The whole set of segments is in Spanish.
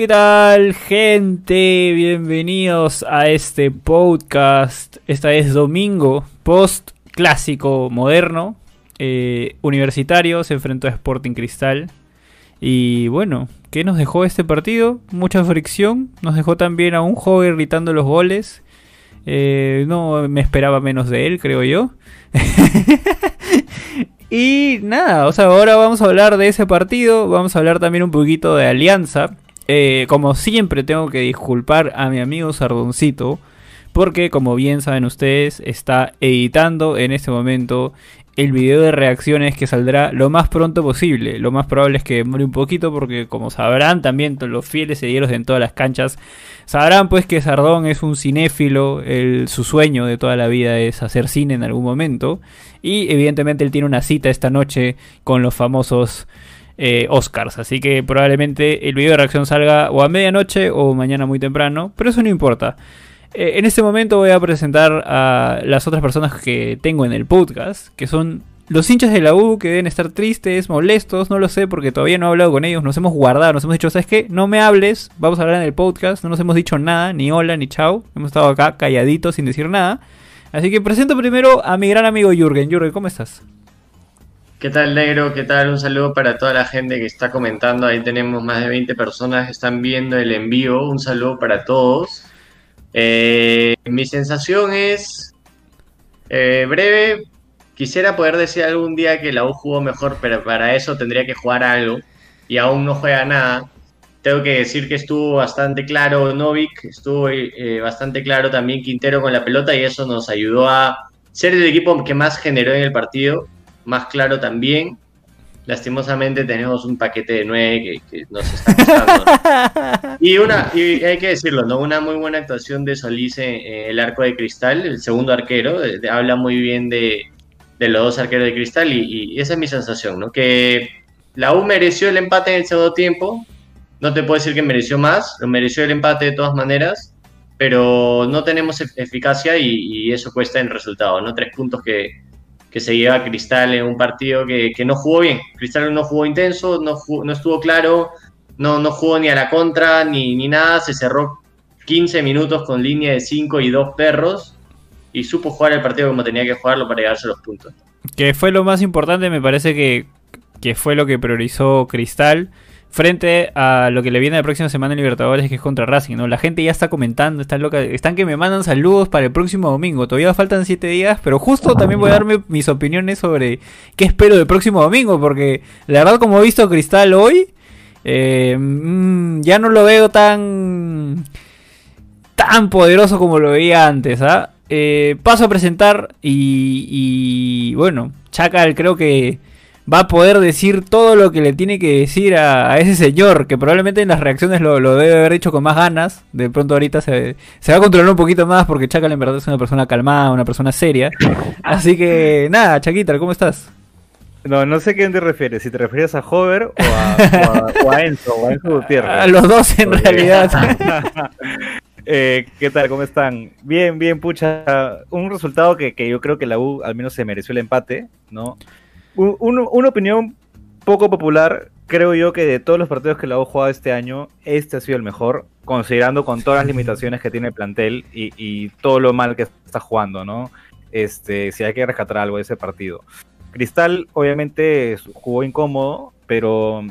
¿Qué tal, gente? Bienvenidos a este podcast. Esta es domingo, post clásico moderno. Eh, universitario se enfrentó a Sporting Cristal. Y bueno, ¿qué nos dejó este partido? Mucha fricción. Nos dejó también a un joven gritando los goles. Eh, no me esperaba menos de él, creo yo. y nada, o sea, ahora vamos a hablar de ese partido. Vamos a hablar también un poquito de Alianza. Eh, como siempre tengo que disculpar a mi amigo Sardoncito. Porque como bien saben ustedes, está editando en este momento el video de reacciones que saldrá lo más pronto posible. Lo más probable es que demore un poquito porque como sabrán también los fieles seguidores en todas las canchas, sabrán pues que Sardón es un cinéfilo, su sueño de toda la vida es hacer cine en algún momento y evidentemente él tiene una cita esta noche con los famosos eh, Oscars. Así que probablemente el video de reacción salga o a medianoche o mañana muy temprano. Pero eso no importa. Eh, en este momento voy a presentar a las otras personas que tengo en el podcast. Que son los hinchas de la U que deben estar tristes, molestos. No lo sé porque todavía no he hablado con ellos. Nos hemos guardado, nos hemos dicho, ¿sabes qué? No me hables. Vamos a hablar en el podcast. No nos hemos dicho nada, ni hola, ni chao. Hemos estado acá calladitos sin decir nada. Así que presento primero a mi gran amigo Jürgen. Jürgen, ¿cómo estás? ¿Qué tal, Negro? ¿Qué tal? Un saludo para toda la gente que está comentando. Ahí tenemos más de 20 personas que están viendo el envío. Un saludo para todos. Eh, mi sensación es eh, breve. Quisiera poder decir algún día que la U jugó mejor, pero para eso tendría que jugar algo. Y aún no juega nada. Tengo que decir que estuvo bastante claro Novik, estuvo eh, bastante claro también Quintero con la pelota y eso nos ayudó a ser el equipo que más generó en el partido más claro también. Lastimosamente tenemos un paquete de nueve que, nos está costando. y una, y hay que decirlo, ¿no? Una muy buena actuación de Solís en, el arco de cristal, el segundo arquero. habla muy bien de, los dos arqueros de cristal y, esa es mi sensación, ¿no? Que la U mereció el empate en el segundo tiempo. No te puedo decir que mereció más, lo mereció el empate de todas maneras, pero no tenemos eficacia y, y eso cuesta en resultado, ¿no? Tres puntos que, que se lleva Cristal en un partido que, no jugó bien. Cristal no jugó intenso, no, no estuvo claro, no, no jugó ni a la contra ni, ni nada, se cerró 15 minutos con línea de 5 y 2 perros y supo jugar el partido como tenía que jugarlo para llegarse los puntos. Que fue lo más importante, me parece que, que fue lo que priorizó Cristal frente a lo que le viene la próxima semana en Libertadores, que es contra Racing, ¿no? La gente ya está comentando, están loca, están que me mandan saludos para el próximo domingo. Todavía faltan siete días, pero justo también voy a darme mis opiniones sobre qué espero del próximo domingo, porque la verdad, como he visto Cristal hoy, eh, mm, ya no lo veo tan tan poderoso como lo veía antes, ¿ah? Eh, paso a presentar y, y bueno, Chacal creo que va a poder decir todo lo que le tiene que decir a, ese señor, que probablemente en las reacciones lo, debe haber dicho con más ganas. De pronto ahorita se, va a controlar un poquito más porque Chacal en verdad es una persona calmada, una persona seria. Así que nada, Chaquita, ¿cómo estás? No, no sé a quién te refieres, si te refieres a Hover o a, Enzo, o a Enzo Gutiérrez. A los dos en realidad. Eh, ¿Qué tal? ¿Cómo están? Bien, bien, pucha. Un resultado que, que, yo creo que la U al menos se mereció el empate, ¿no? Una opinión poco popular, creo yo que de todos los partidos que la U ha jugado este año, este ha sido el mejor, considerando con todas las limitaciones que tiene el plantel y, todo lo mal que está jugando, ¿no? Este, si hay que rescatar algo de ese partido. Cristal, obviamente, jugó incómodo, pero,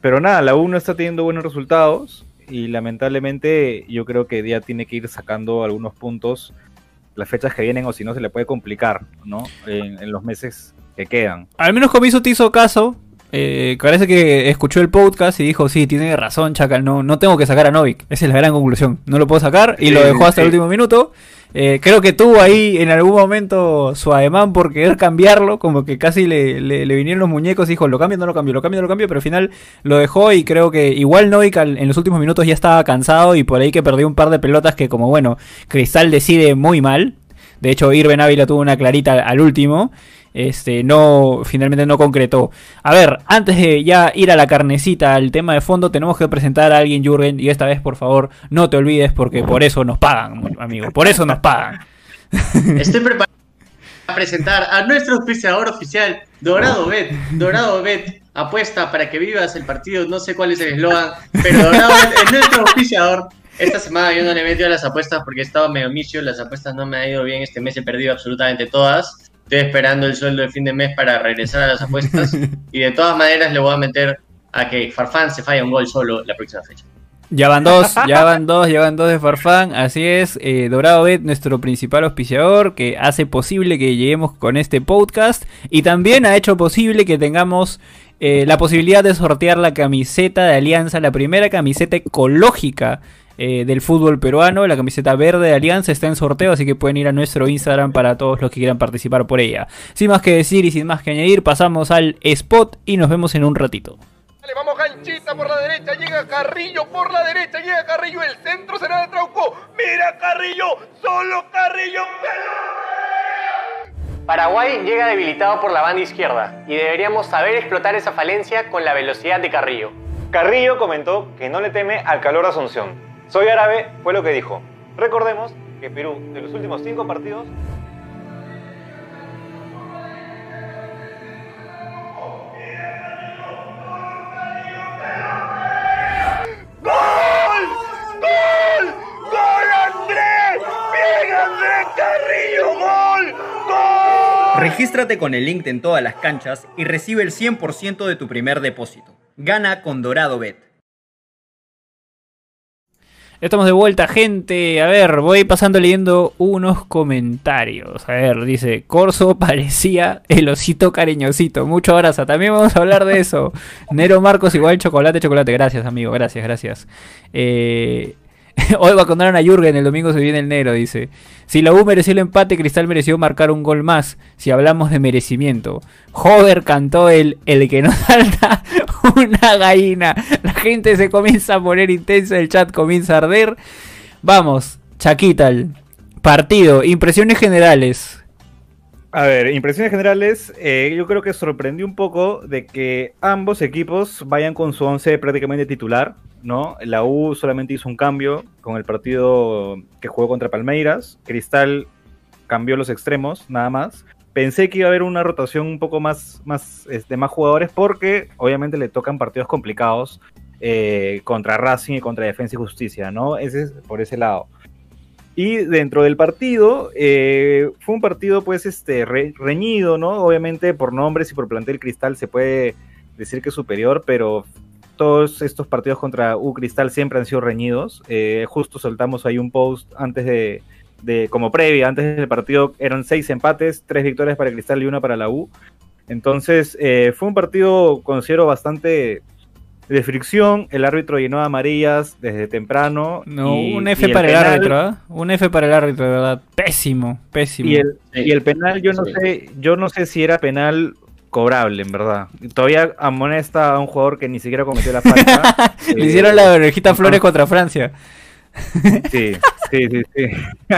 pero nada, la U no está teniendo buenos resultados y lamentablemente yo creo que ya tiene que ir sacando algunos puntos las fechas que vienen o si no se le puede complicar, ¿no? en los meses que quedan. Al menos Comiso te hizo caso. Eh, parece que escuchó el podcast y dijo, sí, tiene razón, Chacal, no, no tengo que sacar a Novik. Esa es la gran conclusión. No lo puedo sacar y lo dejó hasta el último minuto. Eh, creo que tuvo ahí en algún momento su ademán por querer cambiarlo, como que casi le, le, vinieron los muñecos y dijo, lo cambio, no lo cambio, lo cambio, no lo cambio, pero al final lo dejó y creo que igual Novik en los últimos minutos ya estaba cansado y por ahí que perdió un par de pelotas que como bueno, Cristal decide muy mal. De hecho, Irben Ávila tuvo una clarita al último este, no, finalmente no concretó. A ver, antes de ya ir a la carnecita, al tema de fondo, tenemos que presentar a alguien, Jürgen, y esta vez, por favor, no te olvides, porque por eso nos pagan, amigo, por eso nos pagan. Estoy preparado. a presentar a nuestro auspiciador oficial, Dorado Bet. Dorado Bet apuesta para que vivas el partido. No sé cuál es el eslogan, pero Dorado Bet es nuestro auspiciador. Esta semana yo no le he metido a las apuestas porque he estado medio misio. Las apuestas no me han ido bien. Este mes he perdido absolutamente todas. Estoy esperando el sueldo de fin de mes para regresar a las apuestas. Y de todas maneras le voy a meter a que Farfán se falle un gol solo la próxima fecha. Ya van dos, ya van dos, ya van dos de Farfán. Así es, eh, Dorado Bet, nuestro principal auspiciador, que hace posible que lleguemos con este podcast. Y también ha hecho posible que tengamos eh, la posibilidad de sortear la camiseta de Alianza, la primera camiseta ecológica eh, del fútbol peruano. La camiseta verde de Alianza está en sorteo, así que pueden ir a nuestro Instagram para todos los que quieran participar por ella. Sin más que decir y sin más que añadir, pasamos al spot y nos vemos en un ratito. Dale, vamos ganchita por la derecha, llega Carrillo por la derecha, llega Carrillo, el centro será de Trauco. Mira Carrillo, solo Carrillo. Paraguay llega debilitado por la banda izquierda y deberíamos saber explotar esa falencia con la velocidad de Carrillo. Carrillo comentó que no le teme al calor de Asunción. Soy árabe, fue lo que dijo. Recordemos que Perú, de los últimos cinco partidos, ¡Gol! ¡Gol! ¡Gol Andrés! ¡Bien Andrés Carrillo! ¡Gol! ¡Gol! Regístrate con el link en todas las canchas y recibe el 100% de tu primer depósito. Gana con Dorado Bet. Estamos de vuelta, gente. A ver, voy pasando leyendo unos comentarios. A ver, dice, Corso parecía el osito cariñosito. Mucho abrazo. También vamos a hablar de eso. Nero Marcos igual chocolate, chocolate. Gracias, amigo. Gracias, gracias. Eh... Hoy vacunaron a Jürgen, el domingo se viene el negro, dice. Si la U mereció el empate, Cristal mereció marcar un gol más, si hablamos de merecimiento. Hover cantó el, el que no salta una gallina. La gente se comienza a poner intensa, el chat comienza a arder. Vamos, Chaquital. Partido, impresiones generales. A ver, impresiones generales, eh, yo creo que sorprendió un poco de que ambos equipos vayan con su once prácticamente titular, ¿no? La U solamente hizo un cambio con el partido que jugó contra Palmeiras, Cristal cambió los extremos, nada más. Pensé que iba a haber una rotación un poco más, más de más jugadores porque obviamente le tocan partidos complicados eh, contra Racing y contra Defensa y Justicia, ¿no? Ese es por ese lado. Y dentro del partido, eh, fue un partido pues este re, reñido, ¿no? Obviamente por nombres y por plantel Cristal se puede decir que es superior, pero todos estos partidos contra U Cristal siempre han sido reñidos. Eh, justo soltamos ahí un post antes de, de, como previa, antes del partido eran seis empates, tres victorias para Cristal y una para la U. Entonces eh, fue un partido, considero, bastante de fricción, el árbitro llenó de amarillas desde temprano. No, y, un F y para el, penal- árbitro, ¿ah? Un F para el árbitro, de verdad. Pésimo, pésimo. Y el, Sí. y el penal, yo no Sí. sé, yo no sé si era penal cobrable, en verdad. Todavía amonesta a un jugador que ni siquiera cometió la falta. Le hicieron la orejita Flores contra Francia. Sí, sí, sí, sí.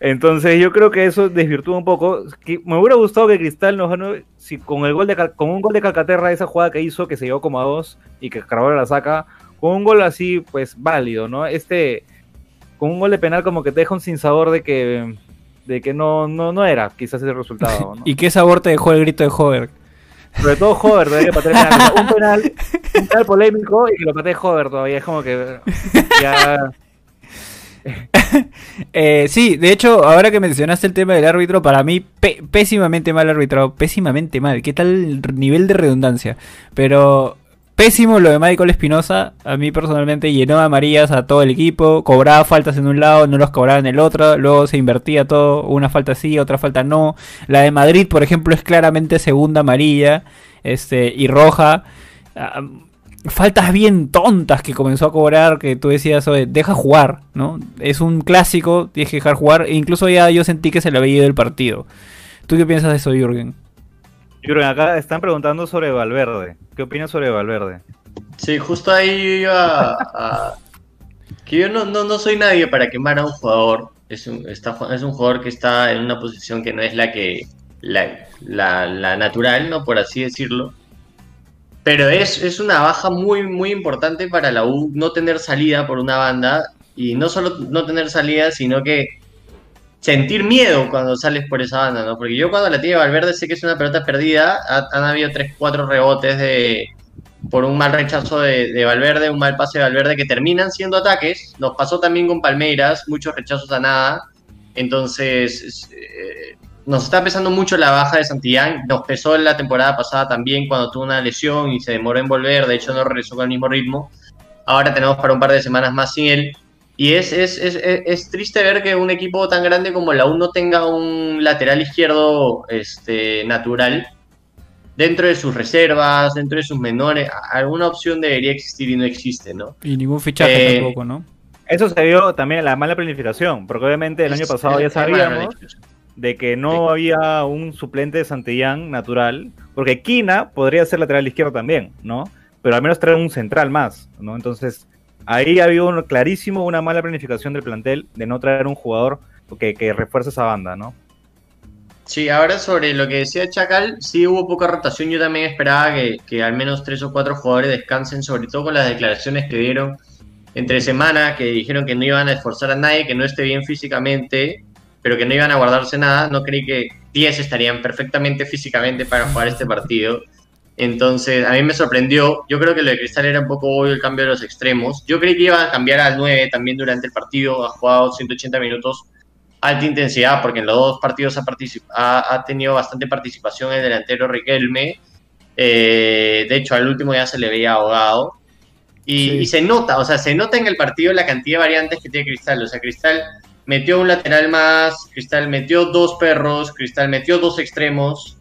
Entonces yo creo que eso desvirtúa un poco. Me hubiera gustado que Cristal nos ganó si con el gol de con un gol de Calcaterra, esa jugada que hizo, que se llevó como a dos y que Carvalho la saca, con un gol así, pues válido, ¿no? Este, con un gol de penal como que te deja un sinsabor de que de que no, no, no era quizás ese resultado, ¿no? ¿Y qué sabor te dejó el grito de Hover? Sobre todo Hover, debería patear penal. Un penal, un penal polémico y que lo patee Hover todavía. Es como que ya Eh, sí, de hecho, ahora que mencionaste el tema del árbitro, para mí pésimamente mal arbitrado, pésimamente mal. ¿Qué tal el nivel de redundancia? Pero pésimo lo de Michael Espinosa, a mí personalmente llenó amarillas a todo el equipo, cobraba faltas en un lado, no los cobraba en el otro, luego se invertía todo, una falta sí, otra falta no. La de Madrid, por ejemplo, es claramente segunda amarilla, este y roja. Ah, faltas bien tontas que comenzó a cobrar, que tú decías, oye, deja jugar, ¿no? Es un clásico, tienes que dejar jugar, e incluso ya yo sentí que se le había ido el partido. ¿Tú qué piensas de eso, Jürgen? Jürgen, acá están preguntando sobre Valverde. ¿Qué opinas sobre Valverde? Sí, justo ahí yo iba a... Que yo no, no, no soy nadie para quemar a un jugador. Es un, está, es un jugador que está en una posición que no es la que... La, la, la natural, ¿no? Por así decirlo. Pero es, es una baja muy, muy importante para la U no tener salida por una banda. Y no solo no tener salida, sino que sentir miedo cuando sales por esa banda, ¿no? Porque yo cuando la tiene Valverde sé que es una pelota perdida, ha- han habido tres, cuatro rebotes de por un mal rechazo de, de Valverde, un mal pase de Valverde que terminan siendo ataques. Nos pasó también con Palmeiras, muchos rechazos a nada. Entonces, es, eh, nos está pesando mucho la baja de Santillán. Nos pesó en la temporada pasada también cuando tuvo una lesión y se demoró en volver. De hecho, no regresó con el mismo ritmo. Ahora tenemos para un par de semanas más sin él. Y es, es, es, es- es triste ver que un equipo tan grande como la U no tenga un lateral izquierdo este, natural dentro de sus reservas, dentro de sus menores. Alguna opción debería existir y no existe, ¿no? Y ningún fichaje Eh, tampoco, ¿no? Eso se vio también en la mala planificación, porque obviamente el año pasado ya sabíamos de que no había un suplente de Santillán natural, porque Quina podría ser lateral izquierdo también, ¿no? Pero al menos traer un central más, ¿no? Entonces, ahí había un, clarísimo una mala planificación del plantel de no traer un jugador que, que refuerce esa banda, ¿no? Sí, ahora sobre lo que decía Chacal, sí hubo poca rotación. Yo también esperaba que, que al menos tres o cuatro jugadores descansen, sobre todo con las declaraciones que dieron entre semana, que dijeron que no iban a esforzar a nadie, que no esté bien físicamente, pero que no iban a guardarse nada. No creí que 10 estarían perfectamente físicamente para jugar este partido. Entonces, a mí me sorprendió. Yo creo que lo de Cristal era un poco obvio el cambio de los extremos. Yo creí que iba a cambiar al 9 también durante el partido. Ha jugado 180 minutos alta intensidad, porque en los dos partidos ha, ha, ha tenido bastante participación el delantero Riquelme. Eh, de hecho, al último ya se le veía ahogado. Y, Sí. y se nota, o sea, se nota en el partido la cantidad de variantes que tiene Cristal. O sea, Cristal metió un lateral más, Cristal metió dos perros, Cristal metió dos extremos.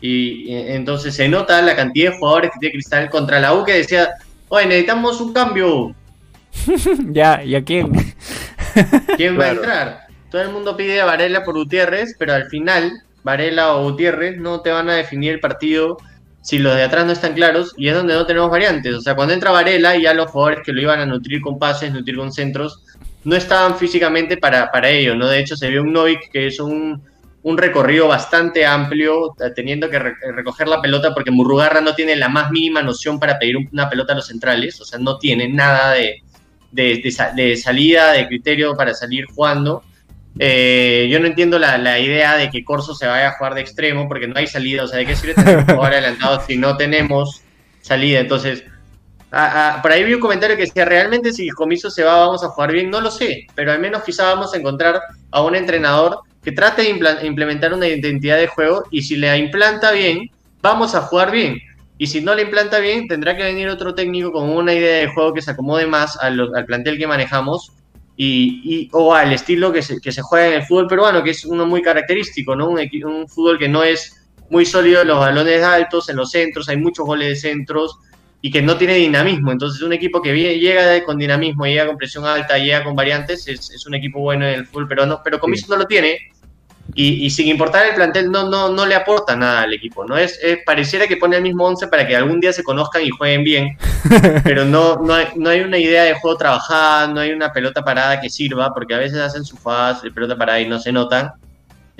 Y, y entonces se nota la cantidad de jugadores que tiene Cristal contra la U que decía, oye, necesitamos un cambio. ya, ¿y a quién? ¿Quién va a entrar? Todo el mundo pide a Varela por Gutiérrez, pero al final, Varela o Gutiérrez no te van a definir el partido si los de atrás no están claros y es donde no tenemos variantes. O sea, cuando entra Varela, ya los jugadores que lo iban a nutrir con pases, nutrir con centros, no estaban físicamente para, para ello, ¿no? De hecho, se ve un Novik que es un, un recorrido bastante amplio, eh, teniendo que re- recoger la pelota porque Murrugarra no tiene la más mínima noción para pedir un- una pelota a los centrales, o sea, no tiene nada de, de, de sa- de salida, de criterio para salir jugando. Eh, yo no entiendo la, la idea de que Corso se vaya a jugar de extremo porque no hay salida. O sea, ¿de qué sirve tener un jugador adelantado si no tenemos salida? Entonces, a- a- por ahí vi un comentario que decía, realmente si Comiso se va vamos a jugar bien. No lo sé, pero al menos quizá vamos a encontrar a un entrenador que trate de implementar una identidad de juego y si la implanta bien, vamos a jugar bien. Y si no la implanta bien, tendrá que venir otro técnico con una idea de juego que se acomode más a lo- al plantel que manejamos y, y- o al estilo que se, juega en el fútbol peruano, que es uno muy característico, ¿no? Un, un fútbol que no es muy sólido en los balones altos, en los centros, hay muchos goles de centros y que no tiene dinamismo. Entonces, un equipo que llega con dinamismo, llega con presión alta, llega con variantes, es, es un equipo bueno en el fútbol peruano, pero Comiso no lo tiene. Y, y sin importar el plantel, no, no, no le aporta nada al equipo. ¿no? Es, es- pareciera que pone el mismo 11 para que algún día se conozcan y jueguen bien, pero no, no, hay, no hay una idea de juego trabajada, no hay una pelota parada que sirva, porque a veces hacen sus jugadas de pelota parada y no se notan.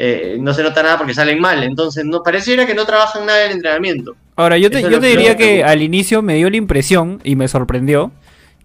Eh, no se nota nada porque salen mal. Entonces, no pareciera que no trabajan nada en el entrenamiento. Ahora, yo te, yo te que diría que al inicio me dio la impresión, y me sorprendió,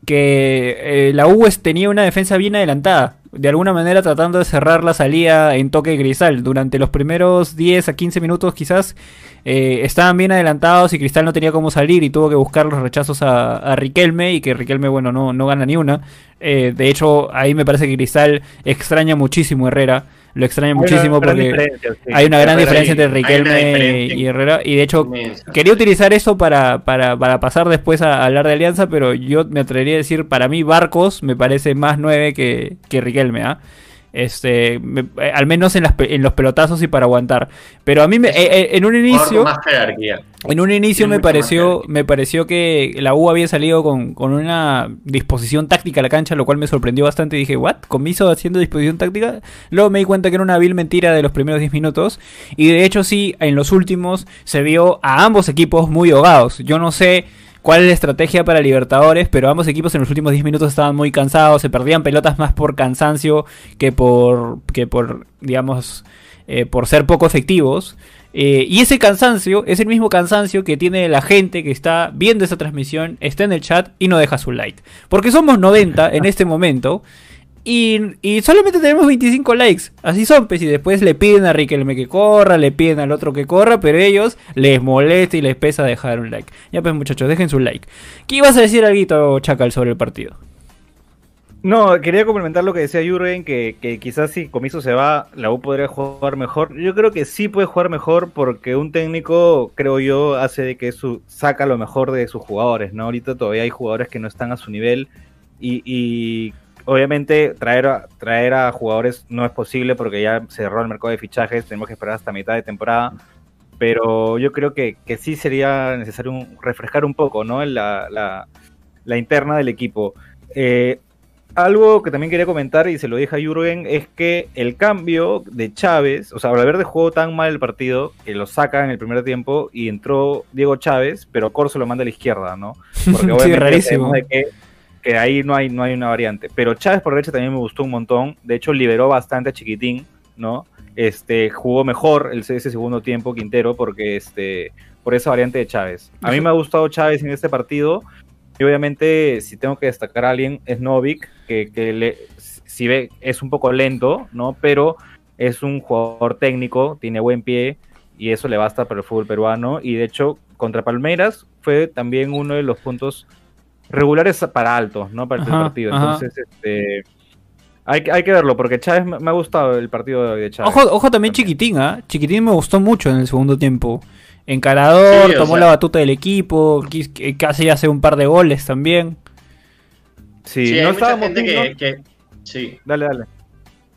que eh, la U es- tenía una defensa bien adelantada. De alguna manera tratando de cerrar la salida en toque de Cristal. Durante los primeros 10 a 15 minutos quizás eh, estaban bien adelantados y Cristal no tenía cómo salir y tuvo que buscar los rechazos a, a Riquelme y que Riquelme, bueno, no, no gana ni una. Eh, de hecho, ahí me parece que Cristal extraña muchísimo a Herrera. Lo extraña muchísimo porque sí. hay una gran Herrera diferencia y- entre Riquelme y Herrera. Y de hecho, inmensa. quería utilizar eso para, para, para pasar después a, hablar de Alianza, pero yo me atrevería a decir, para mí Barcos me parece más nueve que, que Riquelme, ¿ah? Este, me- eh, al menos en, las, en los pelotazos y para aguantar. Pero a mí me- eh, eh, en un inicio, más en un inicio me pareció, me pareció que la U había salido con, con una disposición táctica a la cancha, lo cual me sorprendió bastante. Dije, ¿what? ¿Comiso haciendo disposición táctica? Luego me di cuenta que era una vil mentira de los primeros 10 minutos. Y de hecho, sí, en los últimos se vio a ambos equipos muy ahogados. Yo no sé cuál es la estrategia para Libertadores, pero ambos equipos en los últimos 10 minutos estaban muy cansados, se perdían pelotas más por cansancio que por, que por digamos, eh, por ser poco efectivos. Eh, y ese cansancio es el mismo cansancio que tiene la gente que está viendo esa transmisión, está en el chat y no deja su like. Porque somos 90 en este momento. Y, y solamente tenemos 25 likes. Así son, pues, y después le piden a Riquelme que corra, le piden al otro que corra, pero ellos les molesta y les pesa dejar un like. Ya pues muchachos, dejen su like. ¿Qué ibas a decir algo, Chacal, sobre el partido? No, quería complementar lo que decía Jurgen, que, quizás si Comiso se va, la U podría jugar mejor. Yo creo que sí puede jugar mejor porque un técnico, creo yo, hace de que su, saca lo mejor de sus jugadores, ¿no? Ahorita todavía hay jugadores que no están a su nivel y obviamente traer a, traer a jugadores no es posible porque ya se cerró el mercado de fichajes, tenemos que esperar hasta mitad de temporada. Pero yo creo que, que sí sería necesario un- refrescar un poco, ¿no? La, la, la interna del equipo. Eh, algo que también quería comentar y se lo dije a Jürgen es que el cambio de Chávez, o sea, Valverde jugó tan mal el partido que lo saca en el primer tiempo y entró Diego Chávez, pero Corso lo manda a la izquierda, ¿no? Porque Sí, obviamente rarísimo. de que, que ahí no hay, no hay una variante. Pero Chávez por derecha también me gustó un montón. De hecho, liberó bastante a Chiquitín, ¿no? Este, jugó mejor el, ese segundo tiempo Quintero porque este, por esa variante de Chávez. A mí me ha gustado Chávez en este partido. Y obviamente, si tengo que destacar a alguien, es Novik, que, que le, si ve, es un poco lento, ¿no? Pero es un jugador técnico, tiene buen pie y eso le basta para el fútbol peruano. Y de hecho, contra Palmeiras fue también uno de los puntos regulares para altos, ¿no? Para el Ajá, partido. ajá. Entonces, este. Hay, que- hay que verlo, porque Chávez me me ha gustado el partido de Chávez. Ojo, ojo también Chiquitín, ¿ah? Chiquitín me gustó mucho en el segundo tiempo. Encarador, Sí, tomó sea- la batuta del equipo, que casi hace un par de goles también. Sí, Sí, no hay mucha estábamos gente que, que- Sí, Dale, dale.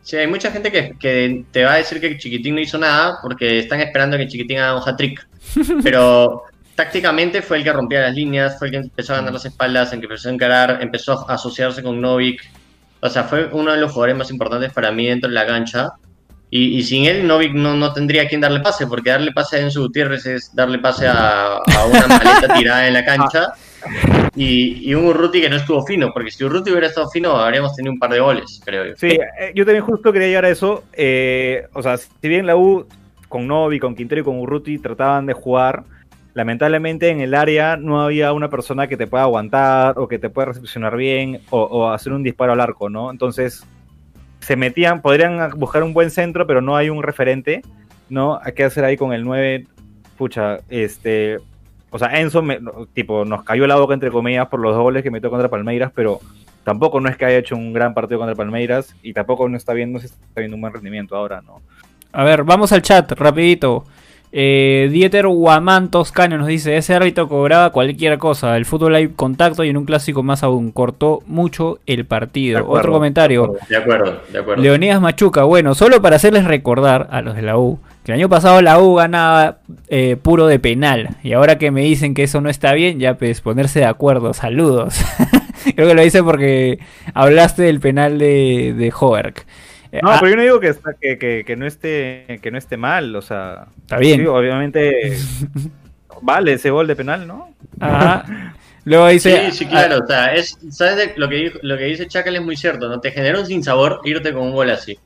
sí, hay mucha gente que, que te va a decir que Chiquitín no hizo nada porque están esperando que Chiquitín haga un hat-trick. Pero tácticamente fue el que rompía las líneas, fue el que empezó a ganar las espaldas, el que empezó a encarar, empezó a asociarse con Novik. O sea, fue uno de los jugadores más importantes para mí dentro de la cancha. Y, y sin él, Novik no, no tendría a quien darle pase, porque darle pase a Enzo Gutiérrez es darle pase a, a una maleta tirada en la cancha. Y, y un Urruti que no estuvo fino, porque si Urruti hubiera estado fino, habríamos tenido un par de goles, creo yo. Sí, eh, yo también justo quería llegar a eso. eh, o sea, si bien la U con Novi, con Quintero y con Urruti trataban de jugar, lamentablemente en el área no había una persona que te pueda aguantar o que te pueda recepcionar bien o, hacer un disparo al arco, ¿no? Entonces se metían, podrían buscar un buen centro, pero no hay un referente, ¿no? Hay que hacer ahí con el 9, pucha, este... O sea, Enzo, me- tipo, nos cayó la boca entre comillas por los dos goles que metió contra Palmeiras, pero tampoco no es que haya hecho un gran partido contra Palmeiras y tampoco no está viendo, se está viendo un buen rendimiento ahora, ¿no? A ver, vamos al chat, rapidito. Eh, Dieter Guamán Toscano nos dice, ese árbitro cobraba cualquier cosa, el fútbol hay contacto y en un clásico más aún, cortó mucho el partido. Acuerdo, Otro comentario, de acuerdo. De acuerdo. Leonidas Machuca, bueno, solo para hacerles recordar a los de la U, que el año pasado la U ganaba eh, puro de penal, y ahora que me dicen que eso no está bien, ya pues ponerse de acuerdo, saludos. Creo que lo hice porque hablaste del penal de, de. Eh, No, ah, pero yo no digo que, está- que, que, que no esté, que no esté mal, o sea, Está bien. sí, obviamente vale ese gol de penal, ¿no? Ajá. Luego dice. Sí, sí, claro. O sea, es, ¿sabes de- lo, que dijo- lo que dice Chacal es muy cierto, ¿no? Te genera un sinsabor irte con un gol así.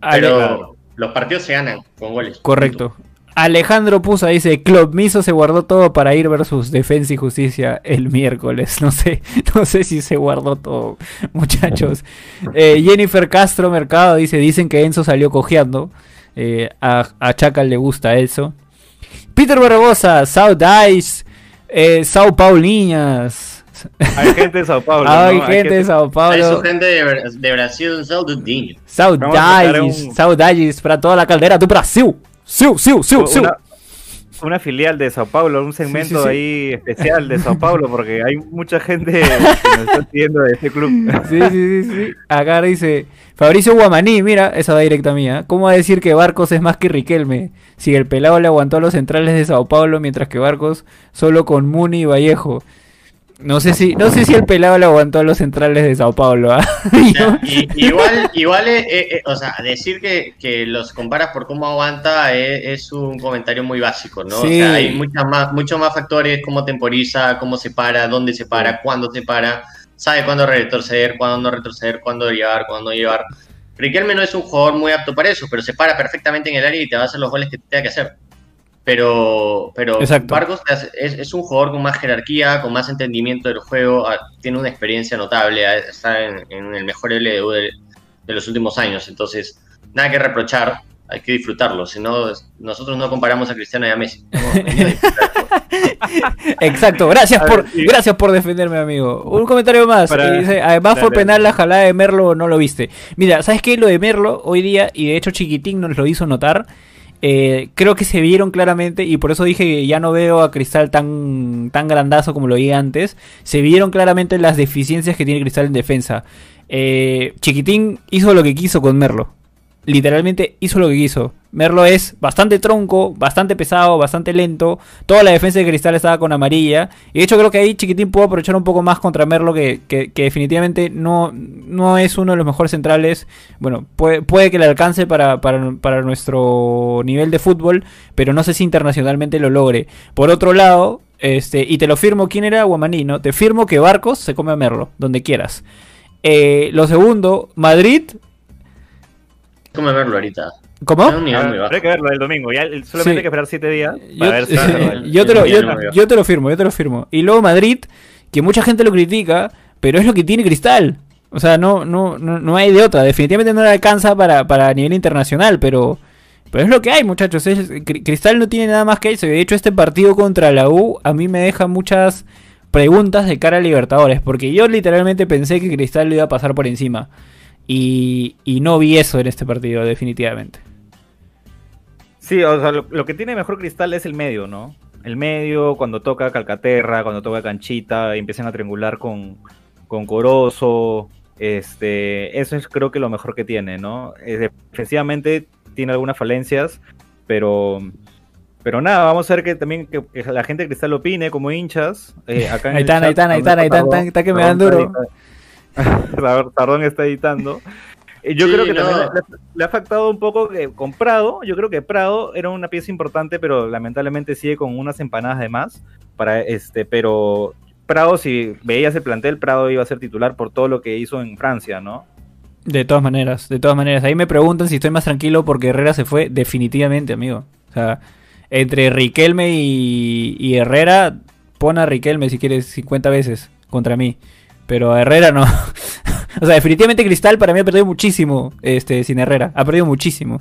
Ale- Pero los partidos se ganan con goles. Correcto. Alejandro Pusa dice, Club Miso se guardó todo para ir versus Defensa y Justicia el miércoles. No sé, no sé si se guardó todo, muchachos. Eh, Jennifer Castro Mercado dice, dicen que Enzo salió cojeando. Eh, a, a Chacal le gusta eso. Peter Barbosa, South Dice, eh, Sao Pauliñas. Hay gente de Sao Paulo. Hay ¿no? gente de Sao Hay Paulo. su gente de, de Brasil, Dice, un- South Dice para toda la caldera do Brasil. Siu, siu, siu, siu. Una, una filial de Sao Paulo, un segmento sí, sí. ahí especial de Sao Paulo, porque hay mucha gente que nos está siguiendo de este club. Sí, sí, sí, sí. Acá dice Fabricio Guamaní, mira, esa va directa mía. ¿Cómo va a decir que Barcos es más que Riquelme? Si el pelado le aguantó a los centrales de Sao Paulo, mientras que Barcos solo con Muni y Vallejo. No sé si, no sé si el pelado le aguantó a los centrales de Sao Paulo. ¿ah? O sea, y- igual, igual eh, eh, o sea, decir que, que los comparas por cómo aguanta eh, es un comentario muy básico, ¿no? Sí. O sea, hay muchas más, muchos más factores, cómo temporiza, cómo se para, dónde se para, cuándo se para, sabe cuándo retroceder, cuándo no retroceder, cuándo llevar, cuándo no llevar. Riquelme no es un jugador muy apto para eso, pero se para perfectamente en el área y te va a hacer los goles que tenga que hacer. Pero, pero Exacto. Es, es un jugador con más jerarquía, con más entendimiento del juego, ah, tiene una experiencia notable, está en, en el mejor LDU de los últimos años. Entonces, nada que reprochar, hay que disfrutarlo. Si no, nosotros no comparamos a Cristiano y a Messi. A. Exacto, gracias A por, sí. gracias por defenderme, amigo. Un comentario más. Para- dice, además fue penal la jalada de Merlo, no lo viste. Mira, ¿sabes qué? Lo de Merlo hoy día, y de hecho Chiquitín nos lo hizo notar, eh, creo que se vieron claramente, y por eso dije que ya no veo a Cristal tan, tan grandazo como lo vi antes, se vieron claramente las deficiencias que tiene Cristal en defensa. Eh, Chiquitín hizo lo que quiso con Merlo. Literalmente hizo lo que quiso. Merlo es bastante tronco, bastante pesado, bastante lento. Toda la defensa de Cristal estaba con amarilla. Y de hecho creo que ahí Chiquitín pudo aprovechar un poco más contra Merlo, que, definitivamente no, no es uno de los mejores centrales. Bueno, puede, puede que le alcance para, para, nuestro nivel de fútbol, pero no sé si internacionalmente lo logre. Por otro lado, este, y te lo firmo, ¿quién era Guamaní? ¿no? Te firmo que Barcos se come a Merlo, donde quieras. Eh, lo segundo, Madrid. ¿Cómo verlo ahorita? ¿Cómo? Muy Ah. Hay que verlo el domingo. Ya, el- solamente Sí. hay que esperar siete días Yo, para ver si yo te lo, yo- te lo firmo, yo te lo firmo. Y luego Madrid, que mucha gente lo critica, pero es lo que tiene Cristal. O sea, no, no, no, no hay de otra. Definitivamente no le alcanza para, para nivel internacional, pero, pero es lo que hay, muchachos. Es- Cri- Cristal no tiene nada más que eso. Y de hecho, este partido contra la U a mí me deja muchas preguntas de cara a Libertadores. Porque yo literalmente pensé que Cristal lo iba a pasar por encima. Y, y no vi eso en este partido, definitivamente. Sí, o sea, lo, lo que tiene mejor Cristal es el medio, ¿no? El medio, cuando toca Calcaterra, cuando toca Canchita, y empiezan a triangular con, con Corozo. Este, eso es creo que lo mejor que tiene, ¿no? Eh, defensivamente tiene algunas falencias, pero pero nada, vamos a ver que también que, que la gente de Cristal opine como hinchas. eh, acá en Ahí están, ahí están, ahí están, ahí están, que me dan duro. Tardón está editando. Eh, Yo Sí, creo que no. también le, le ha afectado un poco que con Prado. Yo creo que Prado era una pieza importante, pero lamentablemente sigue con unas empanadas de más. Para este, pero Prado, si veías el plantel, Prado iba a ser titular por todo lo que hizo en Francia, ¿no? De todas maneras, de todas maneras. Ahí me preguntan si estoy más tranquilo porque Herrera se fue definitivamente, amigo. O sea, entre Riquelme y, y Herrera, pon a Riquelme si quieres 50 veces contra mí. Pero Herrera no. o sea, definitivamente Cristal para mí ha perdido muchísimo este, sin Herrera. Ha perdido muchísimo.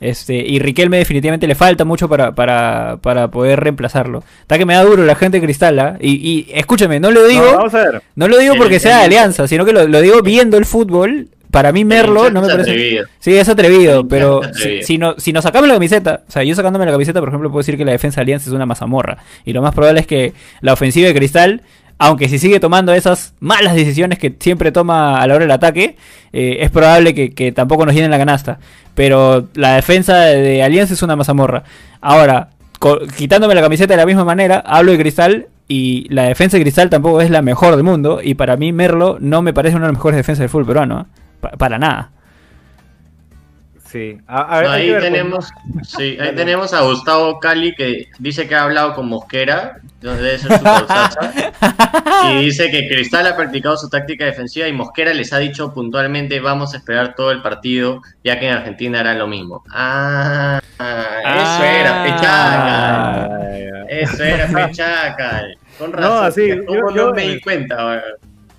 Este, y Riquelme definitivamente le falta mucho para, para, para poder reemplazarlo. Está que me da duro la gente de Cristal, ¿ah? y, y escúchame, no lo digo... No, vamos a ver. No lo digo El- porque sea de alianza, sino que lo, lo digo viendo el fútbol. Para mí Merlo no me parece... atrevido. Sí, es atrevido, pero si, no, si nos sacamos la camiseta, o sea, yo sacándome la camiseta, por ejemplo, puedo decir que la defensa de Alianza es una mazamorra. Y lo más probable es que la ofensiva de Cristal, aunque si sigue tomando esas malas decisiones que siempre toma a la hora del ataque, eh, es probable que, tampoco nos llenen la canasta. Pero la defensa de, Alianza es una mazamorra. Ahora, quitándome la camiseta de la misma manera, hablo de Cristal y la defensa de Cristal tampoco es la mejor del mundo. Y para mí Merlo no me parece una de las mejores defensas del fútbol peruano. ¿eh? Pa- para nada. Sí. A- a ver, No, hay ahí tenemos, sí, ahí tenemos a Gustavo Cali que dice que ha hablado con Mosquera, donde debe ser su causacha, y dice que Cristal ha practicado su táctica defensiva y Mosquera les ha dicho puntualmente vamos a esperar todo el partido, ya que en Argentina hará lo mismo. Ah, eso era, pechaca. Ah. Eso era pechaca. Con razón. No, así, ¿cómo yo- no me di cuenta? weón?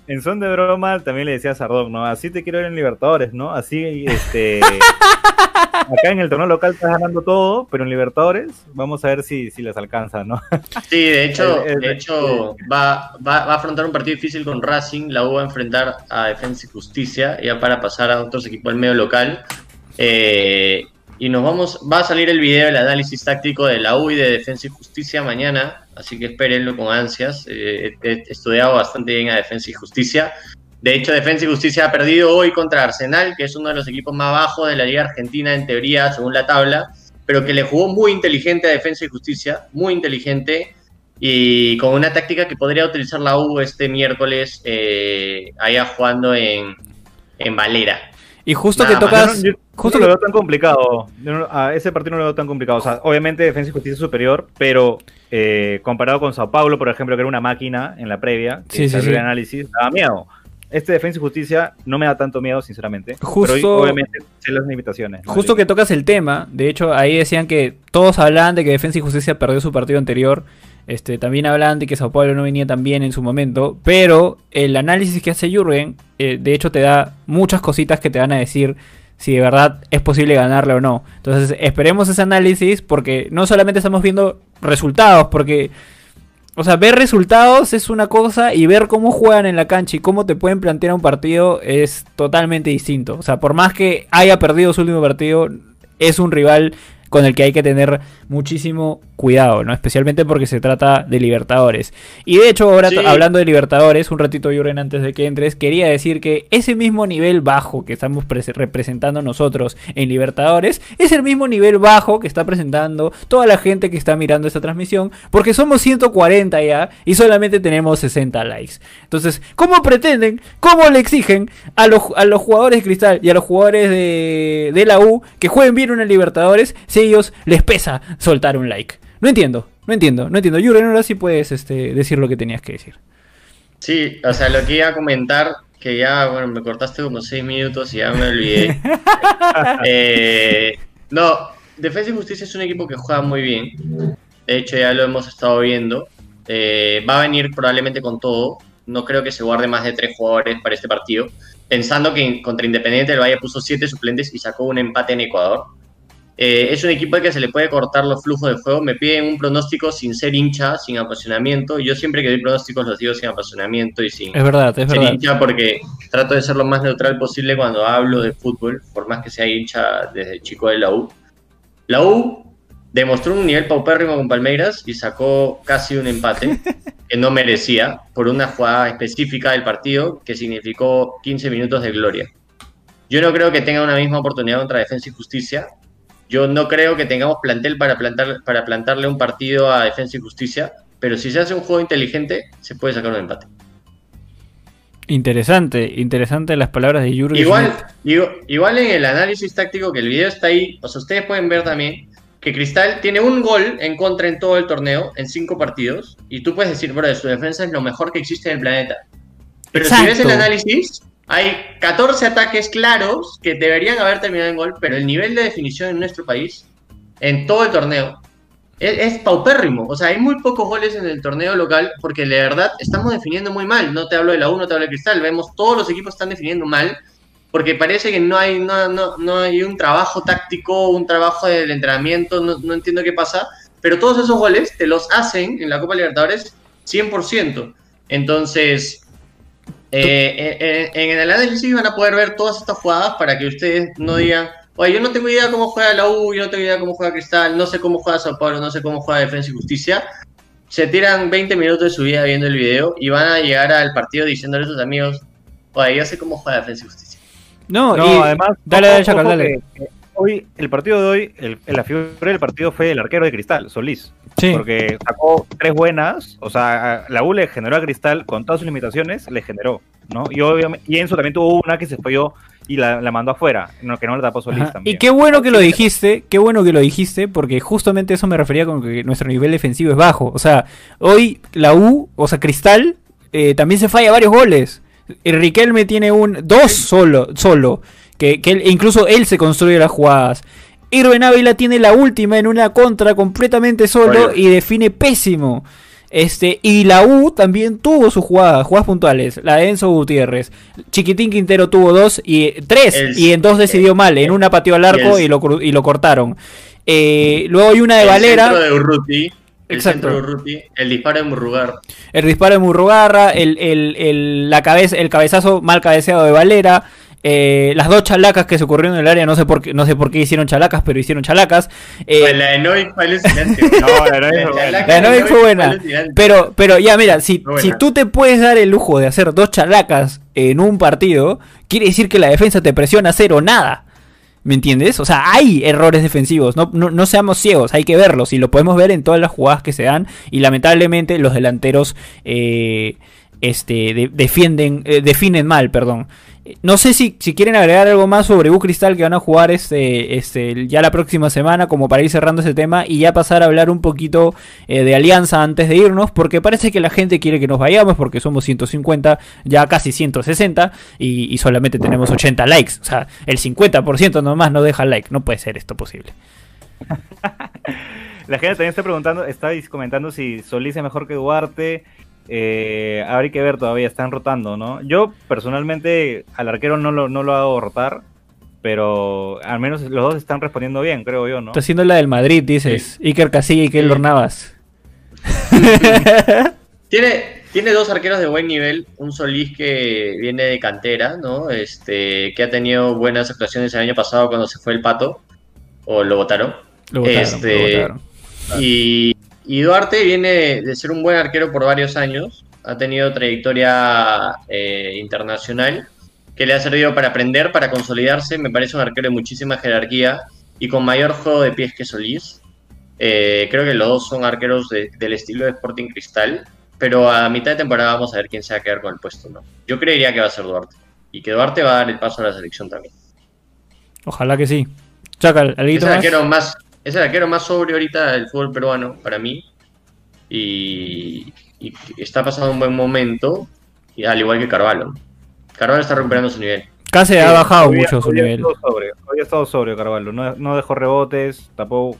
En son de broma también le decía a Sardón, ¿no? Así te quiero ver en Libertadores, ¿no? Así, este... acá en el torneo local estás ganando todo, pero en Libertadores vamos a ver si, si les alcanza, ¿no? Sí, de hecho, El- el- de hecho va, va, va a afrontar un partido difícil con Racing. La U va a enfrentar a Defensa y Justicia, ya para pasar a otros equipos del medio local. Eh, y nos vamos, va a salir el video del análisis táctico de la U y de Defensa y Justicia mañana, así que espérenlo con ansias. Eh, he, he estudiado bastante bien a Defensa y Justicia. De hecho, Defensa y Justicia ha perdido hoy contra Arsenal, que es uno de los equipos más bajos de la Liga Argentina en teoría, según la tabla, pero que le jugó muy inteligente a Defensa y Justicia, muy inteligente, y con una táctica que podría utilizar la U este miércoles eh, allá jugando en, en Valera. Y justo Nada que tocas... Yo no- justo no que- lo veo tan complicado. A ese partido no lo veo tan complicado. O sea, obviamente Defensa y Justicia es superior, pero eh, comparado con Sao Paulo, por ejemplo, que era una máquina en la previa, que Sí, sí, el análisis, daba miedo. Este Defensa y Justicia no me da tanto miedo, sinceramente. Justo- Pero obviamente sé las limitaciones. ¿no? Justo que tocas el tema, de hecho ahí decían que todos hablaban de que Defensa y Justicia perdió su partido anterior Este, también hablan de que Sao Paulo no venía tan bien en su momento, pero el análisis que hace Jürgen, eh, de hecho te da muchas cositas que te van a decir si de verdad es posible ganarle o no. Entonces esperemos ese análisis porque no solamente estamos viendo resultados, porque, o sea, ver resultados es una cosa y ver cómo juegan en la cancha y cómo te pueden plantear un partido es totalmente distinto. O sea, por más que haya perdido su último partido, es un rival con el que hay que tener muchísimo cuidado, ¿no? Especialmente porque se trata de Libertadores. Y de hecho, ahora Sí. hablando de Libertadores, un ratito Juren antes de que entres, quería decir que ese mismo nivel bajo que estamos pres- representando nosotros en Libertadores es el mismo nivel bajo que está presentando toda la gente que está mirando esta transmisión, porque somos 140 ya y solamente tenemos 60 likes. Entonces, ¿cómo pretenden, cómo le exigen a los, a los jugadores de Cristal y a los jugadores de, de la U que jueguen bien una Libertadores si ellos les pesa soltar un like? No entiendo, no entiendo, no entiendo. Yuren, ahora sí puedes este, decir lo que tenías que decir. Sí, o sea, lo que iba a comentar, que ya, bueno, me cortaste como seis minutos y ya me olvidé. Eh, no, Defensa y Justicia es un equipo que juega muy bien. De hecho, ya lo hemos estado viendo. Eh, va a venir probablemente con todo. No creo que se guarde más de tres jugadores para este partido. Pensando que contra Independiente del Valle puso siete suplentes y sacó un empate en Ecuador. Eh, es un equipo al que se le puede cortar los flujos de juego. Me piden un pronóstico sin ser hincha, sin apasionamiento. Yo siempre que doy pronósticos los digo sin apasionamiento y sin Es verdad, es ser verdad. hincha porque trato de ser lo más neutral posible cuando hablo de fútbol, por más que sea hincha desde chico de la U. La U demostró un nivel paupérrimo con Palmeiras y sacó casi un empate que no merecía por una jugada específica del partido que significó 15 minutos de gloria. Yo no creo que tenga una misma oportunidad contra Defensa y Justicia. Yo no creo que tengamos plantel para, plantar, para plantarle un partido a Defensa y Justicia, pero si se hace un juego inteligente, se puede sacar un empate. Interesante, interesante las palabras de Jürgen. Igual, digo, igual en el análisis táctico que el video está ahí, o sea, ustedes pueden ver también que Cristal tiene un gol en contra en todo el torneo, en cinco partidos, y tú puedes decir, bro, su defensa es lo mejor que existe en el planeta. Pero si ves el análisis, hay 14 ataques claros que deberían haber terminado en gol, pero el nivel de definición en nuestro país, en todo el torneo, es, es paupérrimo. O sea, hay muy pocos goles en el torneo local porque de verdad estamos definiendo muy mal. No te hablo de la 1, no te hablo de Cristal. Vemos todos los equipos están definiendo mal porque parece que no hay, no, no, no hay un trabajo táctico, un trabajo del entrenamiento, no, no entiendo qué pasa. Pero todos esos goles te los hacen en la Copa Libertadores 100%. Entonces, eh, eh, en el análisis van a poder ver todas estas jugadas para que ustedes no digan, oye, yo no tengo idea cómo juega la U, yo no tengo idea cómo juega Cristal, no sé cómo juega Sao Paulo, no sé cómo juega Defensa y Justicia. Se tiran 20 minutos de su vida viendo el video y van a llegar al partido diciéndole a sus amigos, oye, yo sé cómo juega Defensa y Justicia. No, No, y- además, dale, ojo- dale, Chacal, dale. que- hoy, el partido de hoy, el, la figura del partido fue el arquero de Cristal, Solís. Sí. Porque sacó tres buenas, o sea, la U le generó a Cristal con todas sus limitaciones, le generó, ¿no? Y obviamente, y Enzo también tuvo una que se falló y la, la mandó afuera, que no la tapó Solís también. Y qué bueno que lo dijiste, qué bueno que lo dijiste, porque justamente eso me refería con que nuestro nivel defensivo es bajo. O sea, hoy la U, o sea, Cristal, eh, también se falla varios goles. El Riquelme tiene un dos solo, solo, que, que él- incluso él se construye las jugadas. Irving Ávila tiene la última en una contra completamente solo Oye. y define pésimo. Este, y la U también tuvo sus jugadas, jugadas puntuales. La de Enzo Gutiérrez. Chiquitín Quintero tuvo dos y tres. El- y en dos decidió mal. En una pateó al arco el- y lo, y lo cortaron. Eh, luego hay una de el Valera. centro de Urruti, el Exacto. centro de Urruti, el disparo de Murrugar. El disparo de Murrugarra. El, el, el- la cabeza, el cabezazo mal cabeceado de Valera. Eh, las dos chalacas que se ocurrieron en el área. No sé por qué, no sé por qué hicieron chalacas, pero hicieron chalacas. Eh, Pues la de Novik fue alucinante. No, la de Novik buena. La de Novik fue buena. alucinante. Pero, pero ya, mira, si, si tú te puedes dar el lujo de hacer dos chalacas en un partido, quiere decir que la defensa te presiona cero nada. ¿Me entiendes? O sea, hay errores defensivos, no, no, no seamos ciegos, hay que verlos y lo podemos ver en todas las jugadas que se dan y lamentablemente los delanteros eh, este, de- defienden, eh, definen mal, perdón. No sé si, si quieren agregar algo más sobre U Cristal que van a jugar este, este, ya la próxima semana, como para ir cerrando ese tema y ya pasar a hablar un poquito eh, de alianza antes de irnos, porque parece que la gente quiere que nos vayamos, porque somos 150, ya casi 160, y, y solamente tenemos 80 likes. O sea, el 50% nomás no deja like. No puede ser esto posible. La gente también está preguntando, está comentando si Solís es mejor que Duarte. Eh, habrá que ver todavía, están rotando, ¿no? Yo personalmente al arquero no lo, no lo hago rotar, pero al menos los dos están respondiendo bien, creo yo, ¿no? Está haciendo la del Madrid, dices. Iker Casilla y Keylor Sí. Navas. Tiene, tiene dos arqueros de buen nivel, un Solís que viene de cantera, ¿no? Este, que ha tenido buenas actuaciones el año pasado cuando se fue el Pato, o lo votaron. Lo votaron, Este, lo votaron. Y, y Duarte viene de ser un buen arquero por varios años, ha tenido trayectoria eh, internacional que le ha servido para aprender, para consolidarse, me parece un arquero de muchísima jerarquía y con mayor juego de pies que Solís. Eh, creo que los dos son arqueros de- del estilo de Sporting Cristal, pero a mitad de temporada vamos a ver quién se va a quedar con el puesto, ¿no? Yo creería que va a ser Duarte y que Duarte va a dar el paso a la selección también. Ojalá que sí. Chacal, Es ¿algo el más? arquero más, es el arquero más sobrio ahorita del fútbol peruano para mí. Y, y está pasando un buen momento, y al igual que Carvalho. Carvalho está recuperando su nivel. Casi ha bajado hoy- mucho su hoy ha nivel. estado sobrio, hoy ha estado sobrio Carvalho, no, no dejó rebotes, tapó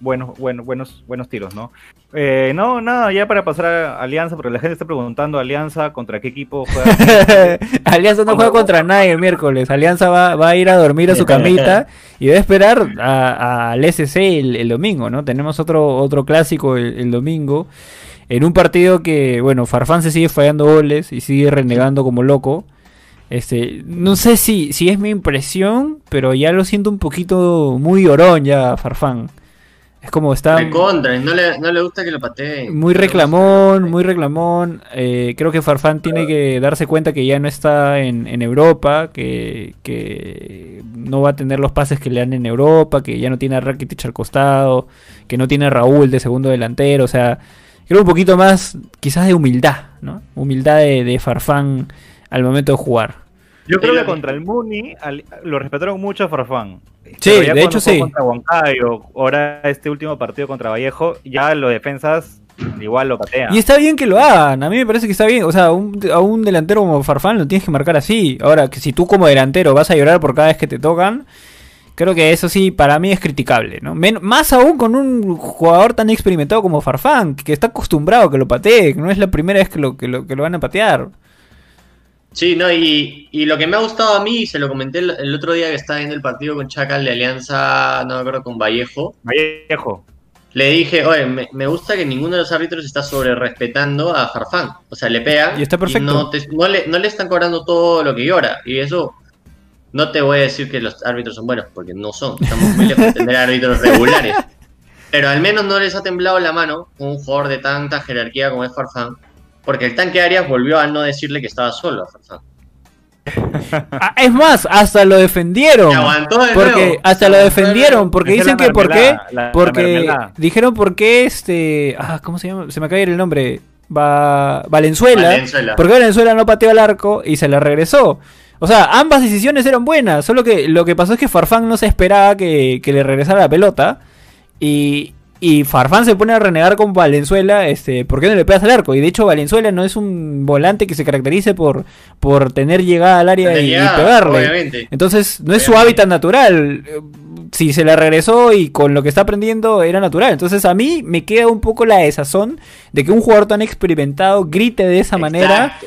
buenos, buenos, buenos, buenos tiros, ¿no? Eh, no, nada, ya para pasar a Alianza, porque la gente está preguntando Alianza contra qué equipo juega. Alianza no juega contra nadie el miércoles. Alianza va, va a ir a dormir a su camita y va a esperar a- al SC el, el domingo, ¿no? Tenemos otro, otro clásico el, el domingo. En un partido que, bueno, Farfán se sigue fallando goles y sigue renegando como loco. Este, no sé si, si es mi impresión, pero ya lo siento un poquito muy llorón ya Farfán. Es como está De contra, y no le, no le gusta que lo pateen. muy reclamón, muy reclamón. Eh, creo que Farfán tiene que darse cuenta que ya no está en, en Europa, que, que no va a tener los pases que le dan en Europa, que ya no tiene a Rakitic al costado, que no tiene a Raúl de segundo delantero. O sea, creo un poquito más quizás de humildad, ¿no? Humildad de, de Farfán al momento de jugar. Yo creo que contra el Muni al- lo respetaron mucho a Farfán. Sí, de hecho sí. Contra Huancayo, ahora este último partido contra Vallejo, ya los defensas igual lo patean. Y está bien que lo hagan, a mí me parece que está bien. O sea, un- a un delantero como Farfán lo tienes que marcar así. Ahora, que si tú como delantero vas a llorar por cada vez que te tocan, creo que eso sí, para mí es criticable, ¿no? Men- más aún con un jugador tan experimentado como Farfán, que está acostumbrado a que lo patee, que no es la primera vez que lo, que lo, que lo van a patear. Sí, no, y, y lo que me ha gustado a mí, se lo comenté el, el otro día que estaba viendo el partido con Chacal de Alianza, no me acuerdo, con Vallejo. Vallejo. Le dije, oye, me, me gusta que ninguno de los árbitros está sobre respetando a Farfán. O sea, le pegan Y está perfecto. no, te- no le, no le están cobrando todo lo que llora. Y eso, no te voy a decir que los árbitros son buenos, porque no son. Estamos muy lejos de tener árbitros regulares. Pero al menos no les ha temblado la mano un jugador de tanta jerarquía como es Farfán. Porque el tanque Arias volvió a no decirle que estaba solo a Farfán. Ah, es más, hasta lo defendieron. De Porque nuevo. hasta lo defendieron, porque dicen que por qué, la- porque dijeron por qué este, ah, ¿cómo se llama? Se me acaba de ir el nombre. Va Valenzuela, Valenzuela. porque Valenzuela no pateó al arco y se la regresó. O sea, ambas decisiones eran buenas, solo que lo que pasó es que Farfán no se esperaba que, que le regresara la pelota y, y Farfán se pone a renegar con Valenzuela, este, ¿por qué no le pegas al arco? Y de hecho Valenzuela no es un volante que se caracterice por, por tener llegada al área y, y llegada, pegarle. obviamente. Entonces, no es su hábitat natural. Eh, Si se la regresó y con lo que está aprendiendo era natural. Entonces, a mí me queda un poco la desazón de que un jugador tan experimentado grite de esa manera,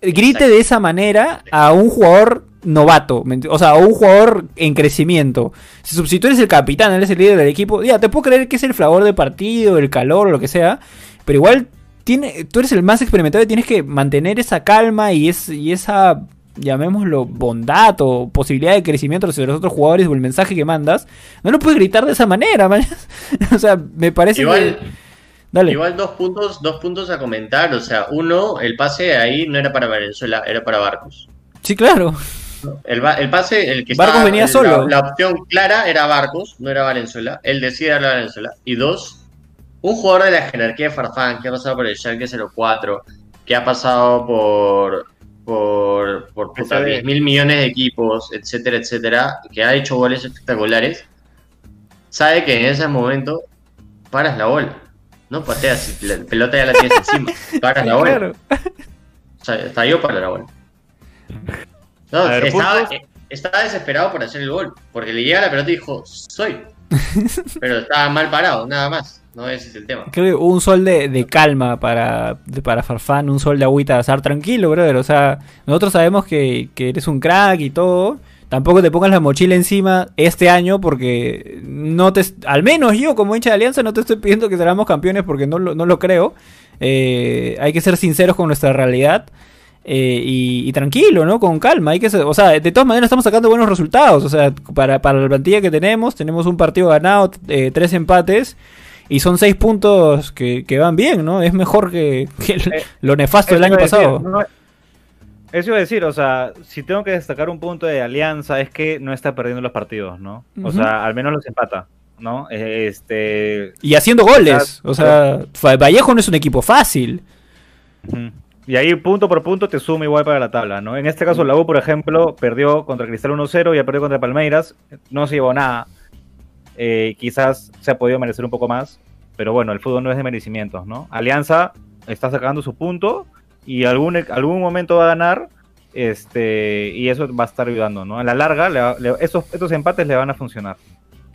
grite exacto. de esa manera a un jugador novato, ¿me ent- o sea, un jugador en crecimiento. Si, si tú eres el capitán, eres el líder del equipo, ya, te puedo creer que es el flavor de partido, el calor o lo que sea, pero igual tiene, tú eres el más experimentado y tienes que mantener esa calma y, es, y esa, llamémoslo, bondad o posibilidad de crecimiento hacia los otros jugadores o el mensaje que mandas. No lo puedes gritar de esa manera, man. o sea, me parece Igual- que... Dale. Igual dos puntos, dos puntos a comentar. O sea, uno, el pase ahí no era para Venezuela, era para Barcos. Sí, claro. El, el pase, el que Barcos estaba- venía el- solo. La, la opción clara era Barcos, no era Valenzuela. Él decide darle a Valenzuela. Y dos, un jugador de la jerarquía de Farfán que ha pasado por el Schalke 04, que ha pasado por por, por puta, SD. 10 mil millones de equipos, etcétera, etcétera, que ha hecho goles espectaculares, sabe que en ese momento paras la bola. No pateas, si la pelota ya la tienes encima. Paras la bola. Claro. O sea, hasta yo para la bola. No, A ver, estaba, eh, estaba desesperado por hacer el gol. Porque le llega la pelota y dijo, soy. Pero estaba mal parado, nada más. No ese es el tema. Creo que un sol de, de calma para, de- para Farfán, un sol de agüita de azar, tranquilo, brother. O sea, nosotros sabemos que, que eres un crack y todo. Tampoco te pongas la mochila encima este año porque no te... Al menos yo como hincha de Alianza no te estoy pidiendo que seamos campeones porque no lo, no lo creo. Eh, hay que ser sinceros con nuestra realidad. Eh, y, y tranquilo, ¿no? Con calma. Hay que o sea, de todas maneras estamos sacando buenos resultados. O sea, para, para la plantilla que tenemos, tenemos un partido ganado, eh, tres empates. Y son seis puntos que, que van bien, ¿no? Es mejor que, Eh, lo nefasto del año decir, pasado. no- eso iba a decir, o sea, si tengo que destacar un punto de Alianza es que no está perdiendo los partidos, ¿no? O sea, al menos los empata, ¿no? Este, Y haciendo goles. O sea, Vallejo no es un equipo fácil. Ujú. Y ahí punto por punto te suma igual para la tabla, ¿no? En este caso la U, por ejemplo, perdió contra Cristal 1-0 y ha perdido contra Palmeiras, no se llevó nada. Eh, quizás se ha podido merecer un poco más, pero bueno, el fútbol no es de merecimientos, ¿no? Alianza está sacando su punto y algún, algún momento va a ganar este y eso va a estar ayudando, ¿no? A la larga, le estos, estos empates le van a funcionar.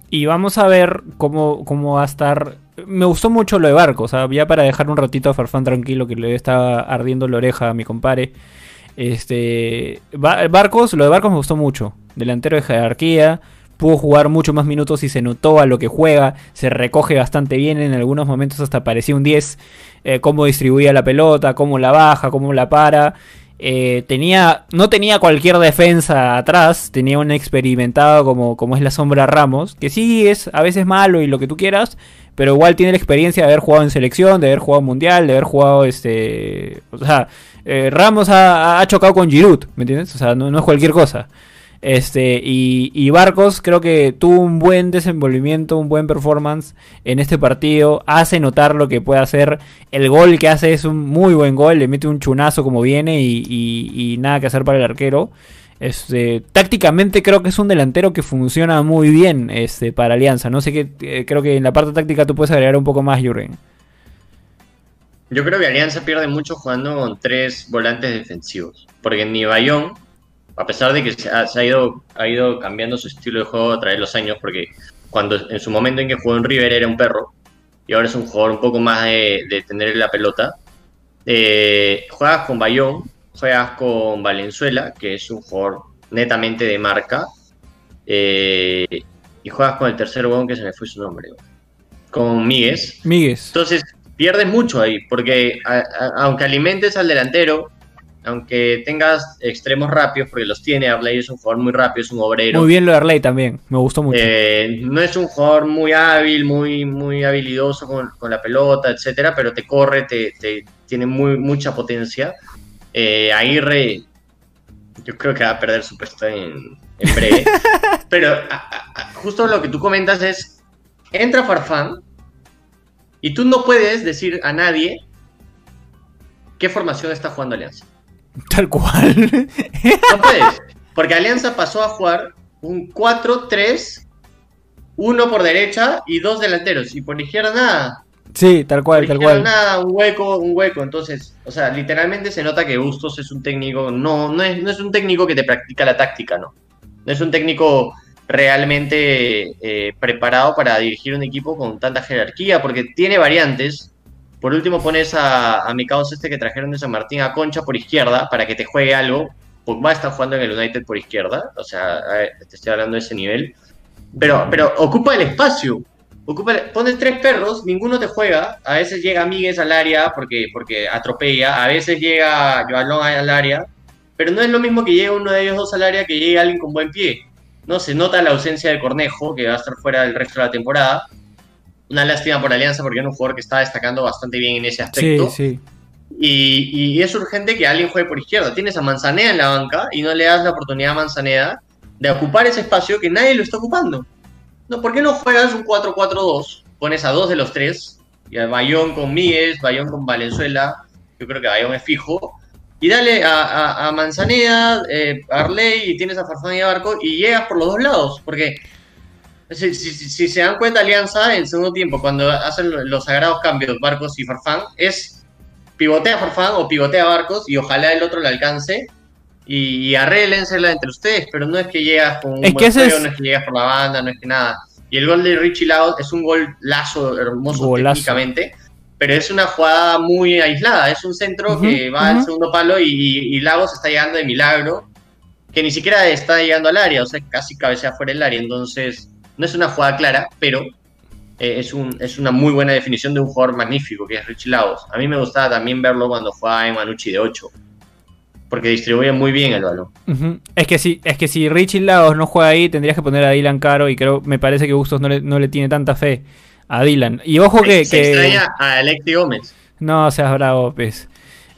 Y vamos a ver cómo, cómo va a estar. Me gustó mucho lo de Barcos, o sea, ya para dejar un ratito a Farfán tranquilo, que le estaba ardiendo la oreja a mi compadre. Este. Ba- Barcos, lo de Barcos me gustó mucho. Delantero de jerarquía. Pudo jugar mucho más minutos y se notó a lo que juega. Se recoge bastante bien. En algunos momentos hasta parecía un 10. eh, cómo distribuía la pelota, cómo la baja, cómo la para. Eh, tenía, no tenía cualquier defensa atrás, tenía un experimentado como, como es la sombra Ramos, que sí es a veces malo y lo que tú quieras, pero igual tiene la experiencia de haber jugado en selección, de haber jugado mundial, de haber jugado este, o sea, eh, Ramos ha, ha chocado con Giroud, ¿me entiendes? O sea, no, es cualquier cosa. Este, y, y Barcos creo que tuvo un buen desenvolvimiento, un buen performance en este partido. Hace notar lo que puede hacer. El gol que hace es un muy buen gol. Le mete un chunazo como viene y, y- y nada que hacer para el arquero. Este, tácticamente creo que es un delantero que funciona muy bien este, para Alianza. No sé qué, eh, creo que en la parte táctica tú puedes agregar un poco más, Jürgen. Yo creo que Alianza pierde mucho jugando con tres volantes defensivos. Porque ni Bayón, a pesar de que se ha, ido, ha ido cambiando su estilo de juego a través de los años, porque cuando en su momento en que jugó en River era un perro, y ahora es un jugador un poco más de, de tener la pelota, eh, juegas con Bayón, juegas con Valenzuela, que es un jugador netamente de marca, eh, y juegas con el tercer huevón que se me fue su nombre, con Míguez. Míguez. Entonces, pierdes mucho ahí, porque a- a- aunque alimentes al delantero, aunque tengas extremos rápidos, porque los tiene, Arley es un jugador muy rápido, es un obrero. Muy bien lo de Arley también. Me gustó mucho. Eh, no es un jugador muy hábil, muy, muy habilidoso con, con la pelota, etcétera, pero te corre, te, te- tiene muy, mucha potencia. Eh, Aguirre, yo creo que va a perder su puesto en, en breve. pero a- a- a- justo lo que tú comentas es, entra Farfán y tú no puedes decir a nadie qué formación está jugando Alianza. Tal cual. No puedes. Porque Alianza pasó a jugar un 4-3, uno por derecha y dos delanteros. Y por izquierda nada. Sí, tal cual, tal cual. nada, un hueco, un hueco. Entonces, o sea, literalmente se nota que Bustos es un técnico, no, no es, no es un técnico que te practica la táctica, ¿no? No es un técnico realmente eh, preparado para dirigir un equipo con tanta jerarquía, porque tiene variantes. Por último pones a, a mi caos este que trajeron de San Martín a Concha por izquierda para que te juegue algo. Pogba está jugando en el United por izquierda, o sea, a ver, te estoy hablando de ese nivel. Pero, pero ocupa el espacio. Ocupa pones tres perros, ninguno te juega. A veces llega Miguel al área porque, porque atropella, a veces llega Joalón al área, pero no es lo mismo que llegue uno de ellos dos al área que llegue alguien con buen pie. No se nota la ausencia de Cornejo, que va a estar fuera del resto de la temporada. Una lástima por Alianza porque era un jugador que está destacando bastante bien en ese Sí, aspecto. sí. Y, y es urgente que alguien juegue por izquierda. Tienes a Manzaneda en la banca y no le das la oportunidad a Manzaneda de ocupar ese espacio que nadie lo está ocupando. No, ¿Por qué no juegas un 4-4-2? Pones a dos de los tres, y a Bayón con Míguez, Bayón con Valenzuela, yo creo que Bayón es fijo, y dale a, a- a Manzaneda, eh, Arley, y tienes a Farfán y a Barco, y llegas por los dos lados, porque si, se dan cuenta Alianza en segundo tiempo, cuando hacen lo- los sagrados cambios Barcos y Farfán, es pivotea Farfán o pivotea Barcos y ojalá el otro le alcance y, y arréglensela entre ustedes, pero no es que llegas con un Es buen juego, es- no es que llegas por la banda, no es que nada. Y el gol de Richie Lagos es un gol lazo, hermoso Golazo. técnicamente, pero es una jugada muy aislada. Es un centro que va al segundo palo y, y Lagos está llegando de milagro, que ni siquiera está llegando al área, o sea, casi cabecea fuera del área. Entonces, no es una jugada clara, pero eh, es, un, es una muy buena definición de un jugador magnífico que es Richie Lagos. A mí me gustaba también verlo cuando jugaba en Manucci de 8, porque distribuye muy bien el balón. Es que si, es que si Richie Lagos no juega ahí, tendrías que poner a Dylan Caro y creo, me parece que Bustos no le, no le tiene tanta fe a Dylan. Y ojo que, Se que- extraña a Alexi Gómez. no seas bravo, pues.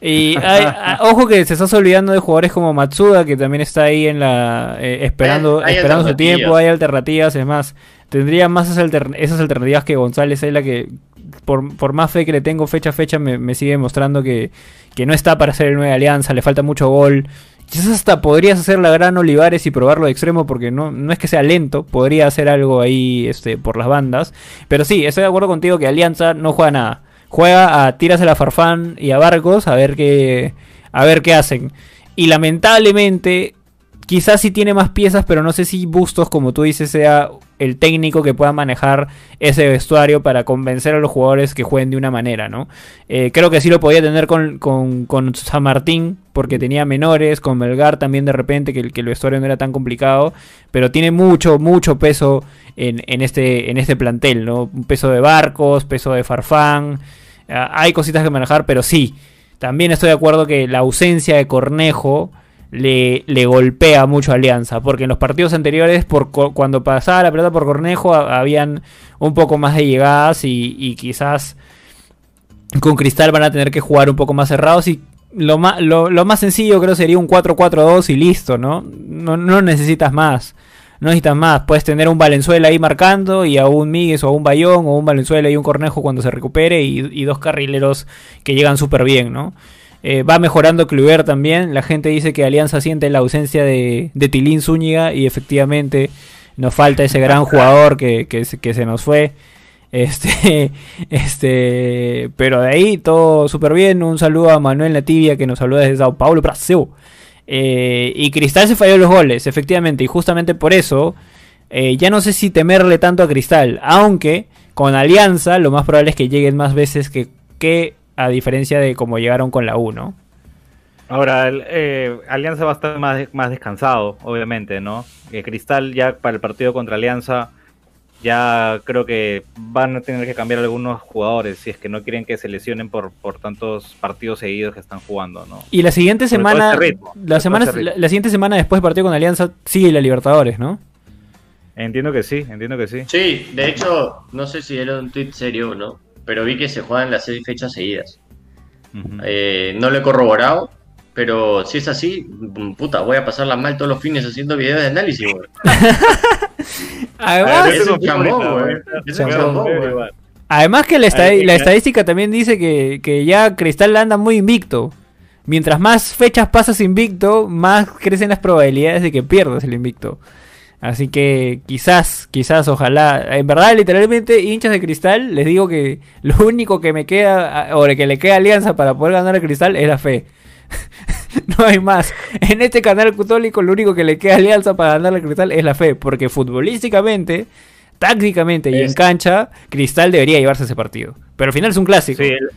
Y hay- a- ojo que se estás olvidando de jugadores como Matsuda, que también está ahí en la eh, esperando, Hay- hay esperando su tiempo, hay alternativas, es más, tendría más esas alternativas que González es la que por, por más fe que le tengo fecha a fecha me, me sigue mostrando que, que no está para ser el 9 de Alianza, le falta mucho gol. Quizás hasta podrías hacer la gran Olivares y probarlo de extremo porque no, no es que sea lento, podría hacer algo ahí este, por las bandas. Pero sí, estoy de acuerdo contigo que Alianza no juega nada. Juega a tiras a la Farfán y a Barcos a ver qué, a ver qué hacen. Y lamentablemente, quizás sí tiene más piezas, pero no sé si Bustos, como tú dices, sea el técnico que pueda manejar ese vestuario para convencer a los jugadores que jueguen de una manera, ¿no? Eh, creo que sí lo podía tener con, con, con San Martín, porque tenía menores, con Melgar también de repente, que, el- que el vestuario no era tan complicado, pero tiene mucho, mucho peso en, en este, en este plantel, ¿no? Peso de barcos, peso de farfán, ah, hay cositas que manejar, pero sí, también estoy de acuerdo que la ausencia de Cornejo le, le golpea mucho a Alianza, porque en los partidos anteriores, por, cuando pasaba la pelota por Cornejo, ha- habían un poco más de llegadas y, y quizás con Cristal van a tener que jugar un poco más cerrados y lo más, lo más sencillo creo sería un 4-4-2 y listo, ¿no? ¿no? No necesitas más. No necesitas más. Puedes tener un Valenzuela ahí marcando y a un Míguez o a un Bayón o un Valenzuela y un Cornejo cuando se recupere y, y dos carrileros que llegan súper bien, ¿no? Eh, va mejorando Kluber también. La gente dice que Alianza siente la ausencia de, de Tilín Zúñiga y efectivamente nos falta ese gran jugador que, que, que se nos fue. Este, este, pero de ahí todo súper bien. Un saludo a Manuel Nativia que nos saluda desde Sao Paulo, Brasil. Eh, y Cristal se falló los goles, efectivamente, y justamente por eso eh, ya no sé si temerle tanto a Cristal, aunque con Alianza lo más probable es que lleguen más veces que, que a diferencia de como llegaron con la U, ¿no? Ahora, el, eh, Alianza va a estar más, más descansado, obviamente, ¿no? Eh, Cristal ya para el partido contra Alianza, ya creo que van a tener que cambiar algunos jugadores si es que no quieren que se lesionen por, por tantos partidos seguidos que están jugando, ¿no? Y la siguiente semana, ritmo, la, semana la siguiente semana después del partido con Alianza sigue la Libertadores, ¿no? Entiendo que sí, entiendo que sí. Sí, de hecho, no sé si era un tweet serio o no, pero vi que se juegan las seis fechas seguidas. Eh, no lo he corroborado, pero si es así, puta, voy a pasarla mal todos los fines haciendo videos de análisis, güey. Además, es un chambón, güey. Es un Chambón, chambón, güey. además que la, estadística también dice que, que ya Cristal anda muy invicto. Mientras más fechas pasas invicto, más crecen las probabilidades de que pierdas el invicto. Así que quizás, quizás, ojalá. En verdad, literalmente, hinchas de cristal, les digo que lo único que me queda, o que le queda a Alianza para poder ganar el cristal es la fe. no hay más. En este canal católico, lo único que le queda a Alianza para ganar el cristal es la fe. Porque futbolísticamente, tácticamente y en cancha, cristal debería llevarse ese partido. Pero al final es un clásico. Sí, el-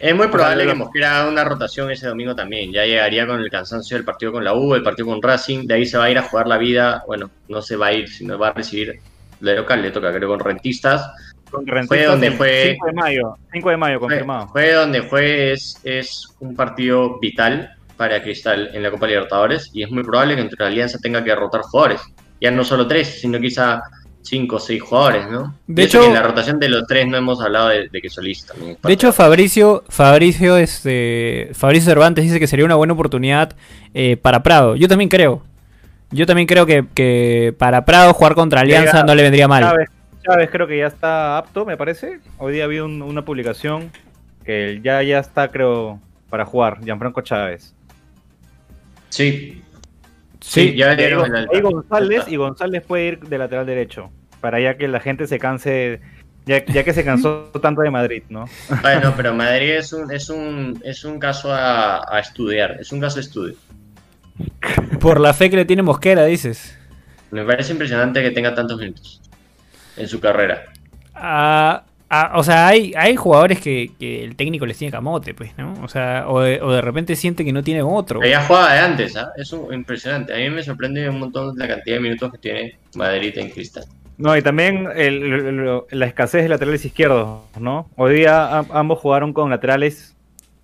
Es muy probable que Mosquera haga una rotación ese domingo también. Ya llegaría con el cansancio del partido con la U, el partido con Racing. De ahí se va a ir a jugar la vida. Bueno, no se va a ir, sino va a recibir de local. Le toca, creo, con Rentistas. con Rentistas donde el fue- 5 de mayo, 5 de mayo Fue, confirmado. fue donde fue, es, es un partido vital para Cristal en la Copa Libertadores. Y es muy probable que entre la Alianza tenga que derrotar jugadores. Ya no solo tres, sino quizá cinco o seis jugadores, ¿no? De hecho- en la rotación de los tres no hemos hablado de, de que Solís también. De hecho, Fabricio, Fabricio, este, Fabricio Cervantes dice que sería una buena oportunidad eh, para Prado. Yo también creo. Yo también creo que, que para Prado jugar contra Alianza Llega- no le vendría mal. Chávez, Chávez creo que ya está apto, me parece. Hoy día vi un- una publicación que ya, ya está, creo, para jugar. Gianfranco Chávez. Sí, Sí, sí, ya Y dieron el alta. ahí González y González puede ir de lateral derecho. Para ya que la gente se canse, ya, ya que se cansó tanto de Madrid, ¿no? Bueno, pero Madrid es un, es un, es un caso a, a estudiar, es un caso de estudio. Por la fe que le tiene Mosquera, dices. Me parece impresionante que tenga tantos minutos. en su carrera. Ah, ah, o sea, hay, hay jugadores que, que el técnico les tiene camote, pues, ¿no? O sea, o de, o de repente siente que no tiene otro. Ella jugaba de antes, ¿ah? Es un- impresionante. A mí me sorprende un montón la cantidad de minutos que tiene Madrid en Cristal. No, y también el- el- la escasez de laterales izquierdos, ¿no? Hoy día am- ambos jugaron con laterales,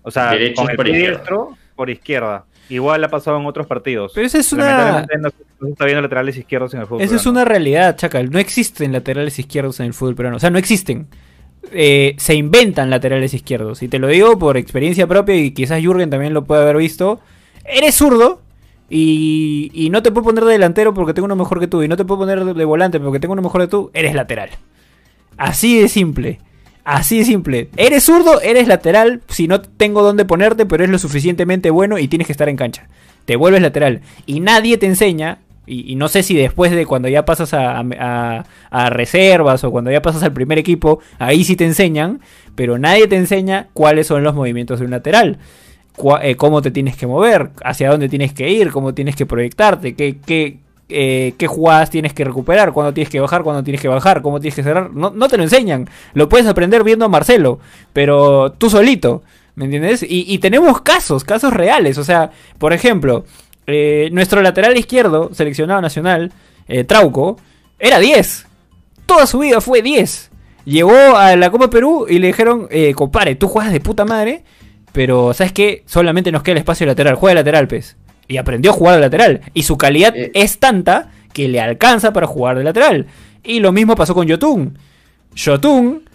o sea, Derechos con el por izquierda. diestro por izquierda. Igual ha pasado en otros partidos. Pero esa es una, Lamentablemente no, está viendo laterales izquierdos en el fútbol. esa es una realidad, Chacal. No existen laterales izquierdos en el fútbol peruano. O sea, no existen. Eh, se inventan laterales izquierdos. Y te lo digo por experiencia propia y quizás Jürgen también lo puede haber visto. Eres zurdo y, y no te puedo poner de delantero porque tengo uno mejor que tú. Y no te puedo poner de, volante porque tengo uno mejor que tú. Eres lateral. Así de simple. Así de simple. Eres zurdo, eres lateral. Si no tengo dónde ponerte, pero es lo suficientemente bueno y tienes que estar en cancha. Te vuelves lateral. Y nadie te enseña. Y, no sé si después de cuando ya pasas a reservas o cuando ya pasas al primer equipo, ahí sí te enseñan. Pero nadie te enseña cuáles son los movimientos de un lateral. Eh, cómo te tienes que mover, hacia dónde tienes que ir, cómo tienes que proyectarte, qué, qué, eh, qué jugadas tienes que recuperar, cuándo tienes que bajar, cuándo tienes que bajar, cómo tienes que cerrar. No, no te lo enseñan. Lo puedes aprender viendo a Marcelo, pero tú solito. ¿Me entiendes? Y, tenemos casos, casos reales. O sea, por ejemplo, eh, nuestro lateral izquierdo, seleccionado nacional, Trauco, era 10. Toda su vida fue 10. Llegó a la Copa Perú y le dijeron, compadre, tú juegas de puta madre, pero ¿sabes qué? Solamente nos queda el espacio lateral, juega de lateral, pez. Y aprendió a jugar de lateral. Y su calidad Eh. es tanta que le alcanza para jugar de lateral. Y lo mismo pasó con Yotun. Yotun,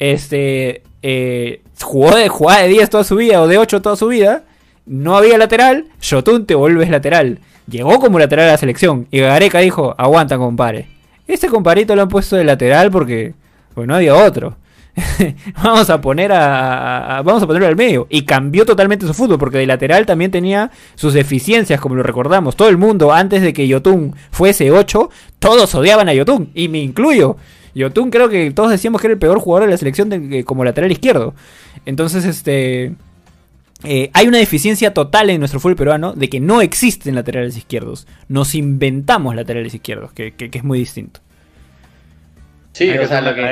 este, eh, jugó de, jugaba de 10 toda su vida o de 8 toda su vida. No había lateral, Yotun te vuelves lateral. Llegó como lateral a la selección. Y Gareca dijo, aguanta compadre. Este compadrito lo han puesto de lateral porque pues no había otro. vamos a poner a, a- a- vamos a ponerlo al medio. Y cambió totalmente su fútbol porque de lateral también tenía sus deficiencias como lo recordamos. Todo el mundo antes de que Yotun fuese 8 todos odiaban a Yotun y me incluyo. Yotun creo que todos decíamos que era el peor jugador de la selección de- como lateral izquierdo. Entonces este eh, hay una deficiencia total en nuestro fútbol peruano de que no existen laterales izquierdos. Nos inventamos laterales izquierdos que, que- que es muy distinto. Sí, Hay o que sea, una lo que,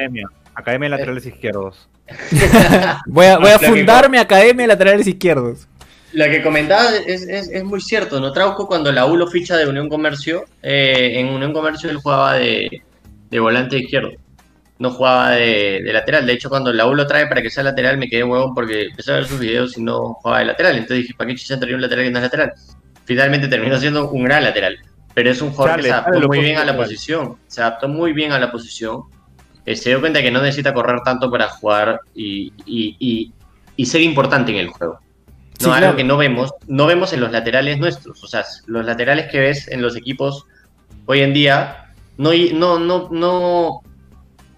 academia. De laterales izquierdos. voy a, voy a Lo que- fundar mi academia de laterales izquierdos lo que comentaba es, es, es muy cierto, ¿no? Trauco cuando la U lo ficha de Unión Comercio, eh, en Unión Comercio él jugaba de, de volante izquierdo, no jugaba de, de lateral. De hecho, cuando la U lo trae para que sea lateral, me quedé huevón porque empecé a ver sus videos y no jugaba de lateral. Entonces dije, ¿para qué chicha traía un lateral que no es lateral? Finalmente terminó siendo un gran lateral, pero es un jugador Chale, que se adaptó muy bien a la posición. Se adaptó muy bien a la posición. Eh, se dio cuenta que no necesita correr tanto para jugar y, y- y- y ser importante en el juego. No, Sí, algo claro. que no vemos, no vemos en los laterales nuestros. O sea, los laterales que ves en los equipos hoy en día no, no, no, no,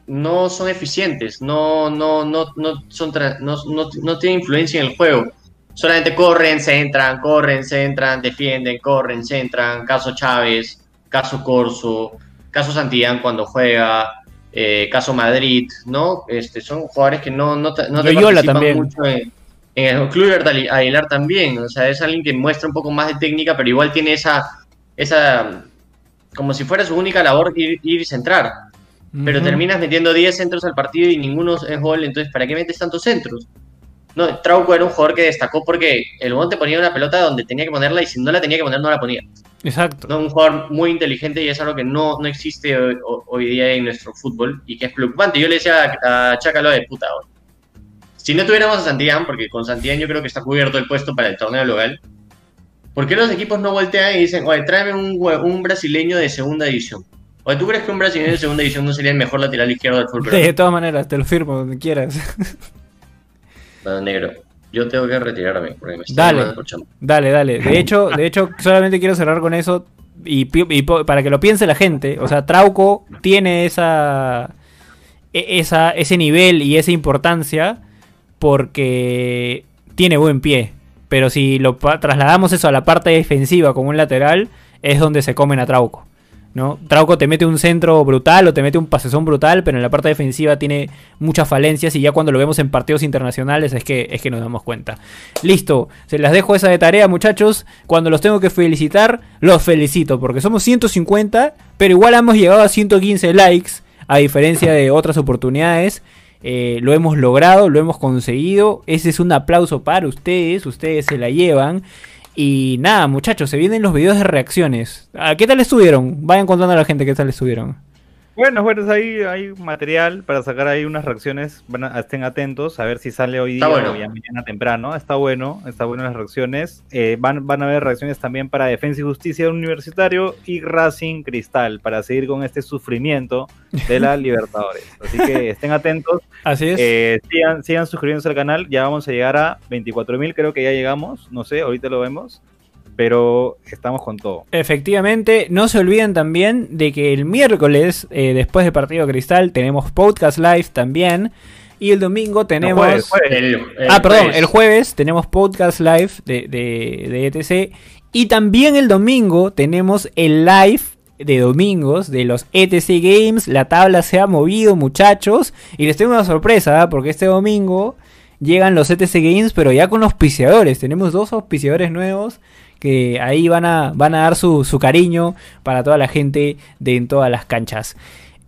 no son eficientes, no, no, no, no, son no, no, no tienen influencia en el juego. Solamente corren, se entran, corren, se entran, defienden, corren, se entran. Caso Chávez, caso Corso, caso Santillán cuando juega, eh, caso Madrid, ¿no? Este, son jugadores que no, no, te- no te participan también. mucho en, en el Club Aguilar también. O sea, es alguien que muestra un poco más de técnica, pero igual tiene esa, esa como si fuera su única labor ir, ir y centrar. Pero terminas metiendo 10 centros al partido y ninguno es gol, entonces ¿para qué metes tantos centros? No, Trauco era un jugador que destacó porque el Bon te ponía una pelota donde tenía que ponerla y si no la tenía que poner no la ponía. Exacto. No, un jugador muy inteligente y es algo que no, no existe hoy, hoy día en nuestro fútbol y que es preocupante. Yo le decía a, a Chácalo de puta hoy. Si no tuviéramos a Santillán, porque con Santillán yo creo que está cubierto el puesto para el torneo local, ¿por qué los equipos no voltean y dicen, oye, tráeme un, un brasileño de segunda división? Oye, ¿tú crees que un brasileño de segunda división no sería el mejor lateral izquierdo del fútbol? De todas maneras, te lo firmo donde quieras. Negro. Yo tengo que retirarme porque me Dale. Dale, dale. De hecho, de hecho, solamente quiero cerrar con eso y, para que lo piense la gente. O sea, Trauco tiene esa, e- esa ese nivel y esa importancia porque tiene buen pie. Pero si lo trasladamos eso a la parte defensiva como un lateral, es donde se comen a Trauco. ¿No? Trauco te mete un centro brutal o te mete un pasezón brutal, pero en la parte defensiva tiene muchas falencias y ya cuando lo vemos en partidos internacionales es que, es que nos damos cuenta. Listo, se las dejo esa de tarea muchachos. Cuando los tengo que felicitar, los felicito porque somos 150, pero igual hemos llegado a 115 likes. a diferencia de otras oportunidades. Eh, lo hemos logrado, lo hemos conseguido. Ese es un aplauso para ustedes, ustedes se la llevan. Y nada, muchachos, se vienen los videos de reacciones. Ah, ¿Qué tal estuvieron? Vayan contando a la gente qué tal estuvieron. Bueno, bueno, ahí hay material para sacar ahí unas reacciones. Van a- estén atentos a ver si sale hoy día bueno. o ya mañana temprano. Está bueno, está bueno las reacciones. Eh, van, van a haber reacciones también para Defensa y Justicia Universitario y Racing Cristal para seguir con este sufrimiento de la Libertadores. Así que estén atentos. Así es. Eh, sigan, sigan suscribiéndose al canal. Ya vamos a llegar a 24.000, creo que ya llegamos. No sé, ahorita lo vemos. Pero estamos con todo. Efectivamente, no se olviden también de que el miércoles, eh, después del partido Cristal, tenemos podcast live también. Y el domingo tenemos... jueves, jueves. El- el ah, perdón, jueves. el jueves tenemos podcast live de, de, de ETC. Y también el domingo tenemos el live de domingos de los ETC Games. La tabla se ha movido, muchachos. Y les tengo una sorpresa, ¿ah? porque este domingo llegan los ETC Games, pero ya con auspiciadores. Tenemos dos auspiciadores nuevos que ahí van a, van a dar su, su cariño para toda la gente de en todas las canchas.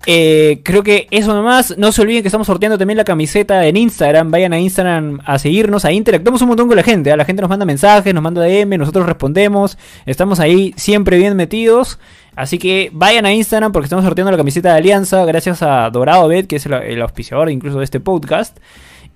Eh, creo que eso nomás. No se olviden que estamos sorteando también la camiseta en Instagram. Vayan a Instagram a seguirnos. Ahí interactuamos un montón con la gente. ¿ah? La gente nos manda mensajes, nos manda DM, nosotros respondemos. Estamos ahí siempre bien metidos. Así que vayan a Instagram porque estamos sorteando la camiseta de Alianza. Gracias a Dorado Bet, que es el, el auspiciador incluso de este podcast.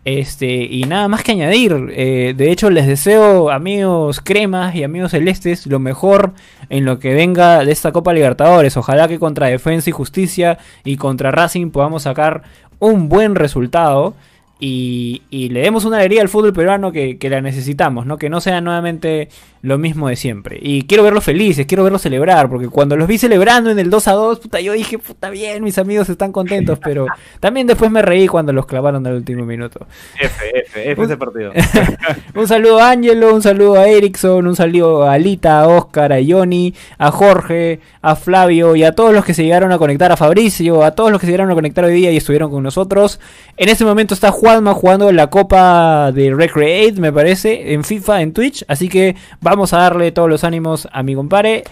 Este, y nada más que añadir. eh, de hecho, les deseo, amigos cremas y amigos celestes, lo mejor en lo que venga de esta Copa Libertadores. Ojalá que contra Defensa y Justicia y contra Racing podamos sacar un buen resultado. Y, le demos una alegría al fútbol peruano que, que la necesitamos, ¿no? Que no sea nuevamente lo mismo de siempre. Y quiero verlos felices, quiero verlos celebrar, porque cuando los vi celebrando en el 2 a 2, puta, yo dije, puta bien, mis amigos están contentos, pero también después me reí cuando los clavaron al último minuto. F, F, F ese partido. Un saludo a Angelo, un saludo a Erickson, un saludo a Alita, a Oscar, a Johnny, a Jorge, a Flavio y a todos los que se llegaron a conectar, a Fabricio, a todos los que se llegaron a conectar hoy día y estuvieron con nosotros. En este momento está Juanma jugando la Copa de Recreate, me parece, en FIFA, en Twitch. Así que vamos a darle todos los ánimos a mi compadre.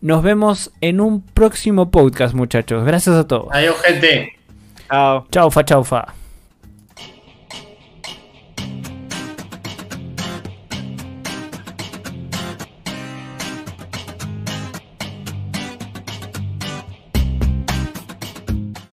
Nos vemos en un próximo podcast, muchachos. Gracias a todos. Adiós, gente. Chao. Chaufa, chaufa.